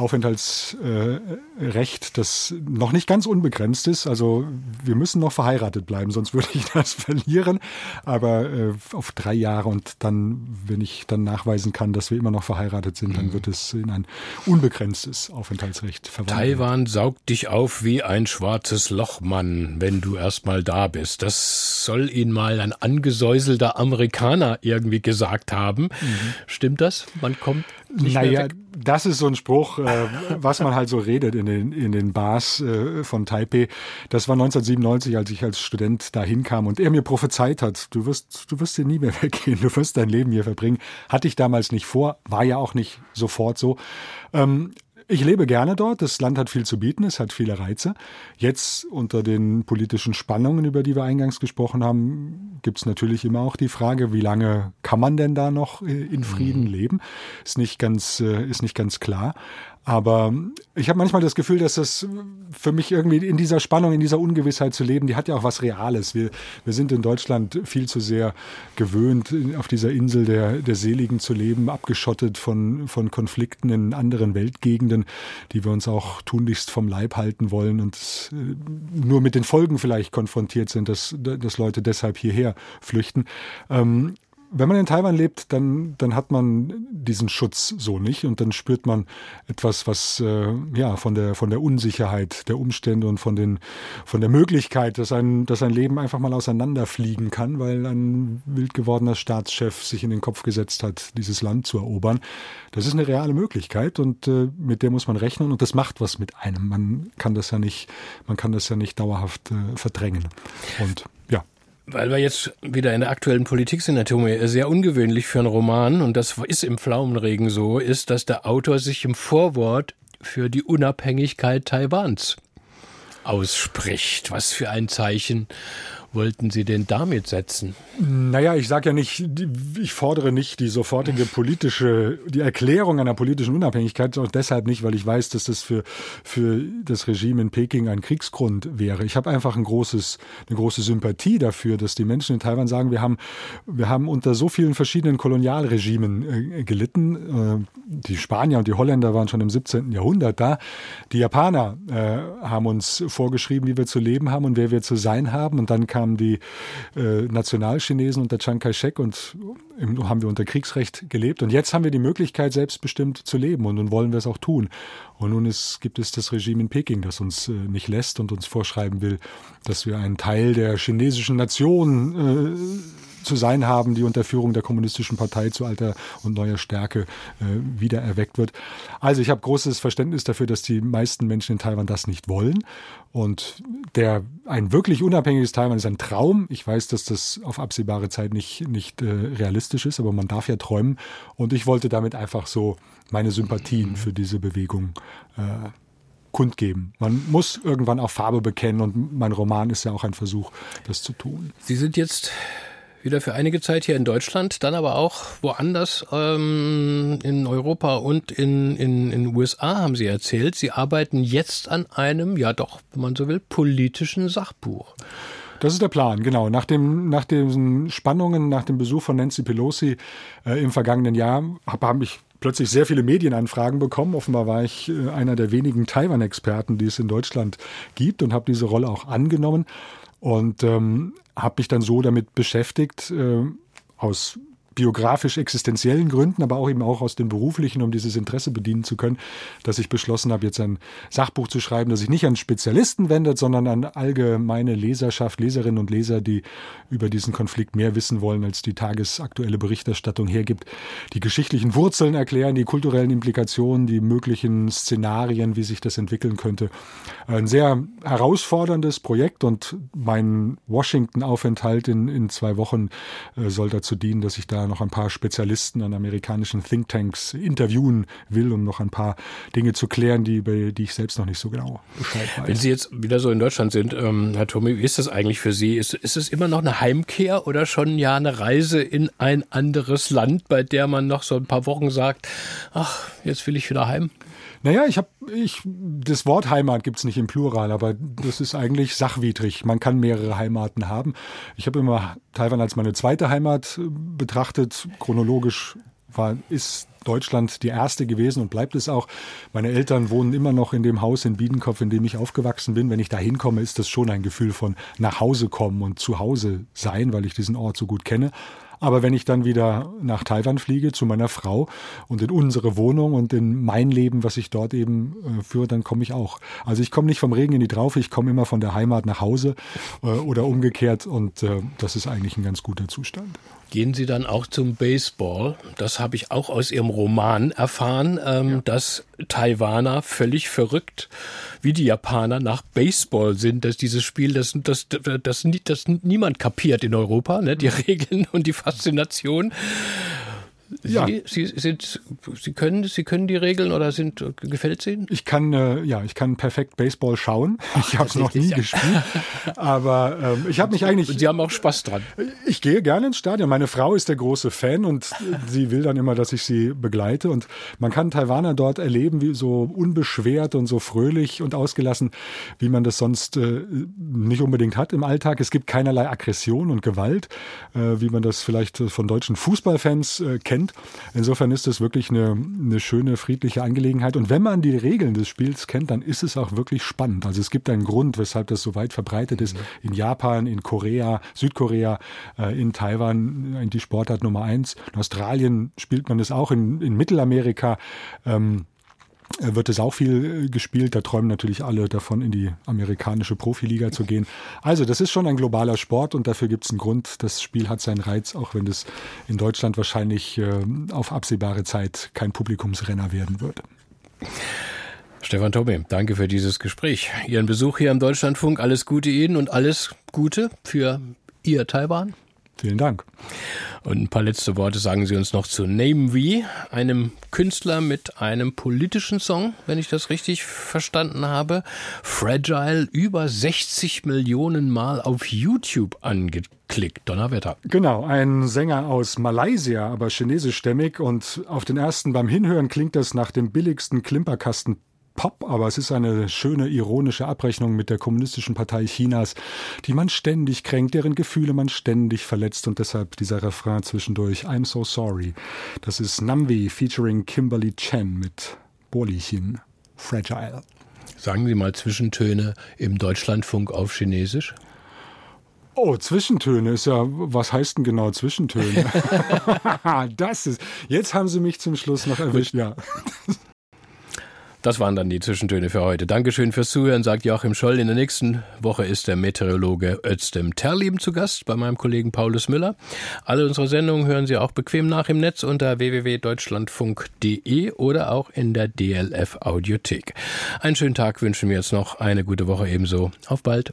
Aufenthaltsrecht, das noch nicht ganz unbegrenzt ist. Also wir müssen noch verheiratet bleiben, sonst würde ich *laughs* das verlieren. Aber äh, auf drei Jahre und dann, wenn ich dann nachweisen kann, dass wir immer noch verheiratet sind, dann mhm. wird es in ein unbegrenztes Aufenthaltsrecht verwandelt. Taiwan saugt dich auf wie ein schwarzes Loch, Mann, wenn du erstmal da bist. Das soll ihn mal ein angesäuselter Amerikaner irgendwie gesagt haben. Mhm. Stimmt das? Man kommt nicht naja, das ist so ein Spruch, äh, was man halt so redet in den, in den Bars äh, von Taipei. Das war 1997, als ich als Student da hinkam und er mir prophezeit hat, du wirst, du wirst hier nie mehr *laughs* weggehen, du wirst dein Leben hier verbringen. Hatte ich damals nicht vor, war ja auch nicht sofort so. Ähm, ich lebe gerne dort. Das Land hat viel zu bieten, es hat viele Reize. Jetzt unter den politischen Spannungen, über die wir eingangs gesprochen haben, gibt es natürlich immer auch die Frage, wie lange kann man denn da noch äh, in Frieden mhm. leben? Ist nicht ganz, äh, ist nicht ganz klar. Aber ich habe manchmal das Gefühl, dass das für mich irgendwie in dieser Spannung, in dieser Ungewissheit zu leben, die hat ja auch was Reales. Wir, wir sind in Deutschland viel zu sehr gewöhnt, auf dieser Insel der, der Seligen zu leben, abgeschottet von, von Konflikten in anderen Weltgegenden, die wir uns auch tunlichst vom Leib halten wollen und äh, nur mit den Folgen vielleicht konfrontiert sind, dass, dass Leute deshalb hierher flüchten. Ähm, wenn man in Taiwan lebt, dann, dann hat man diesen Schutz so nicht und dann spürt man etwas, was äh, ja von der von der Unsicherheit der Umstände und von den von der Möglichkeit, dass ein dass ein Leben einfach mal auseinanderfliegen kann, weil ein wild gewordener Staatschef sich in den Kopf gesetzt hat, dieses Land zu erobern. Das ist eine reale Möglichkeit und äh, mit der muss man rechnen und das macht was mit einem. Man kann das ja nicht man kann das ja nicht dauerhaft äh, verdrängen und. Weil wir jetzt wieder in der aktuellen Politik sind, Herr Tome, sehr ungewöhnlich für einen Roman, und das ist im Pflaumenregen so, ist, dass der Autor sich im Vorwort für die Unabhängigkeit Taiwans ausspricht. Was für ein Zeichen wollten Sie denn damit setzen? Naja, ich sage ja nicht, ich fordere nicht die sofortige politische, die Erklärung einer politischen Unabhängigkeit, auch deshalb nicht, weil ich weiß, dass das für, für das Regime in Peking ein Kriegsgrund wäre. Ich habe einfach ein großes, eine große Sympathie dafür, dass die Menschen in Taiwan sagen, wir haben, wir haben unter so vielen verschiedenen Kolonialregimen äh, gelitten. Äh, die Spanier und die Holländer waren schon im 17. Jahrhundert da. Die Japaner äh, haben uns vorgeschrieben, wie wir zu leben haben und wer wir zu sein haben. Und dann kam kamen die äh, Nationalchinesen unter Chiang Kai-shek und im, haben wir unter Kriegsrecht gelebt. Und jetzt haben wir die Möglichkeit, selbstbestimmt zu leben und nun wollen wir es auch tun. Und nun ist, gibt es das Regime in Peking, das uns äh, nicht lässt und uns vorschreiben will, dass wir ein Teil der chinesischen Nation äh, zu sein haben, die unter Führung der Kommunistischen Partei zu alter und neuer Stärke äh, wieder erweckt wird. Also ich habe großes Verständnis dafür, dass die meisten Menschen in Taiwan das nicht wollen. Und der ein wirklich unabhängiges Taiwan ist ein Traum. Ich weiß, dass das auf absehbare Zeit nicht, nicht äh, realistisch ist, aber man darf ja träumen. Und ich wollte damit einfach so meine Sympathien für diese Bewegung äh, kundgeben. Man muss irgendwann auch Farbe bekennen und mein Roman ist ja auch ein Versuch, das zu tun. Sie sind jetzt wieder für einige Zeit hier in Deutschland, dann aber auch woanders ähm, in Europa und in, in, in USA, haben Sie erzählt. Sie arbeiten jetzt an einem, ja doch, wenn man so will, politischen Sachbuch. Das ist der Plan, genau. Nach, dem, nach den Spannungen, nach dem Besuch von Nancy Pelosi äh, im vergangenen Jahr habe hab ich plötzlich sehr viele Medienanfragen bekommen. Offenbar war ich äh, einer der wenigen Taiwan-Experten, die es in Deutschland gibt und habe diese Rolle auch angenommen und ähm, habe mich dann so damit beschäftigt, äh, aus biografisch-existenziellen Gründen, aber auch eben auch aus den beruflichen, um dieses Interesse bedienen zu können, dass ich beschlossen habe, jetzt ein Sachbuch zu schreiben, das sich nicht an Spezialisten wendet, sondern an allgemeine Leserschaft, Leserinnen und Leser, die über diesen Konflikt mehr wissen wollen, als die tagesaktuelle Berichterstattung hergibt. Die geschichtlichen Wurzeln erklären, die kulturellen Implikationen, die möglichen Szenarien, wie sich das entwickeln könnte. Ein sehr herausforderndes Projekt und mein Washington-Aufenthalt in, in zwei Wochen äh, soll dazu dienen, dass ich da noch ein paar Spezialisten an amerikanischen Thinktanks interviewen will, um noch ein paar Dinge zu klären, die, die ich selbst noch nicht so genau Bescheid weiß. Wenn Sie jetzt wieder so in Deutschland sind, ähm, Herr Tommy, wie ist das eigentlich für Sie? Ist, ist es immer noch eine Heimkehr oder schon ja eine Reise in ein anderes Land, bei der man noch so ein paar Wochen sagt, ach, jetzt will ich wieder heim? Naja, ich habe, ich, das Wort Heimat gibt's nicht im Plural, aber das ist eigentlich sachwidrig. Man kann mehrere Heimaten haben. Ich habe immer Taiwan als meine zweite Heimat äh, betrachtet. Chronologisch war, ist Deutschland die erste gewesen und bleibt es auch. Meine Eltern wohnen immer noch in dem Haus in Biedenkopf, in dem ich aufgewachsen bin. Wenn ich da hinkomme, ist das schon ein Gefühl von nach Hause kommen und zu Hause sein, weil ich diesen Ort so gut kenne. Aber wenn ich dann wieder nach Taiwan fliege zu meiner Frau und in unsere Wohnung und in mein Leben, was ich dort eben äh, führe, dann komme ich auch. Also ich komme nicht vom Regen in die Traufe, ich komme immer von der Heimat nach Hause äh, oder umgekehrt und äh, das ist eigentlich ein ganz guter Zustand. Gehen Sie dann auch zum Baseball? Das habe ich auch aus Ihrem Roman erfahren, ähm, ja. dass Taiwaner völlig verrückt wie die Japaner nach Baseball sind, dass dieses Spiel, das, das, das, das, das niemand kapiert in Europa, ne? die *laughs* Regeln und die Faszination. Sie, ja. Sie, sind, Sie, können, Sie können die Regeln oder sind, gefällt es Ihnen? Ich kann, äh, ja, ich kann perfekt Baseball schauen. Ich habe es noch nie ja. gespielt. Aber ähm, ich habe mich eigentlich. Und Sie haben auch Spaß dran. Ich gehe gerne ins Stadion. Meine Frau ist der große Fan und sie will dann immer, dass ich sie begleite. Und man kann Taiwaner dort erleben, wie so unbeschwert und so fröhlich und ausgelassen, wie man das sonst äh, nicht unbedingt hat im Alltag. Es gibt keinerlei Aggression und Gewalt, äh, wie man das vielleicht von deutschen Fußballfans äh, kennt kennt. Insofern ist es wirklich eine, eine schöne, friedliche Angelegenheit. Und wenn man die Regeln des Spiels kennt, dann ist es auch wirklich spannend. Also es gibt einen Grund, weshalb das so weit verbreitet ist. In Japan, in Korea, Südkorea, äh, in Taiwan, in die Sportart Nummer eins. In Australien spielt man es auch, in, in Mittelamerika. Ähm, äh, wird es auch viel äh, gespielt. Da träumen natürlich alle davon, in die amerikanische Profiliga zu gehen. Also das ist schon ein globaler Sport und dafür gibt es einen Grund. Das Spiel hat seinen Reiz, auch wenn es in Deutschland wahrscheinlich äh, auf absehbare Zeit kein Publikumsrenner werden wird. Stefan Tobbe, danke für dieses Gespräch. Ihren Besuch hier im Deutschlandfunk. Alles Gute Ihnen und alles Gute für Ihr Taiwan. Vielen Dank. Und ein paar letzte Worte sagen Sie uns noch zu Name V, einem Künstler mit einem politischen Song, wenn ich das richtig verstanden habe. Fragile, über 60 Millionen Mal auf YouTube angeklickt. Donnerwetter. Genau, ein Sänger aus Malaysia, aber chinesischstämmig. Und auf den ersten beim Hinhören klingt das nach dem billigsten Klimperkasten Pop, aber es ist eine schöne ironische Abrechnung mit der kommunistischen Partei Chinas, die man ständig kränkt, deren Gefühle man ständig verletzt und deshalb dieser Refrain zwischendurch I'm so sorry. Das ist Nambi featuring Kimberly Chen mit Bolichin. Fragile. Sagen Sie mal Zwischentöne im Deutschlandfunk auf Chinesisch. Oh, Zwischentöne ist ja, was heißt denn genau Zwischentöne? *laughs* *laughs* das ist, jetzt haben Sie mich zum Schluss noch erwischt, ja. *laughs* Das waren dann die Zwischentöne für heute. Dankeschön fürs Zuhören, sagt Joachim Scholl. In der nächsten Woche ist der Meteorologe Özdem Terlieben zu Gast bei meinem Kollegen Paulus Müller. Alle unsere Sendungen hören Sie auch bequem nach im Netz unter www.deutschlandfunk.de oder auch in der DLF Audiothek. Einen schönen Tag wünschen wir jetzt noch, eine gute Woche ebenso. Auf bald.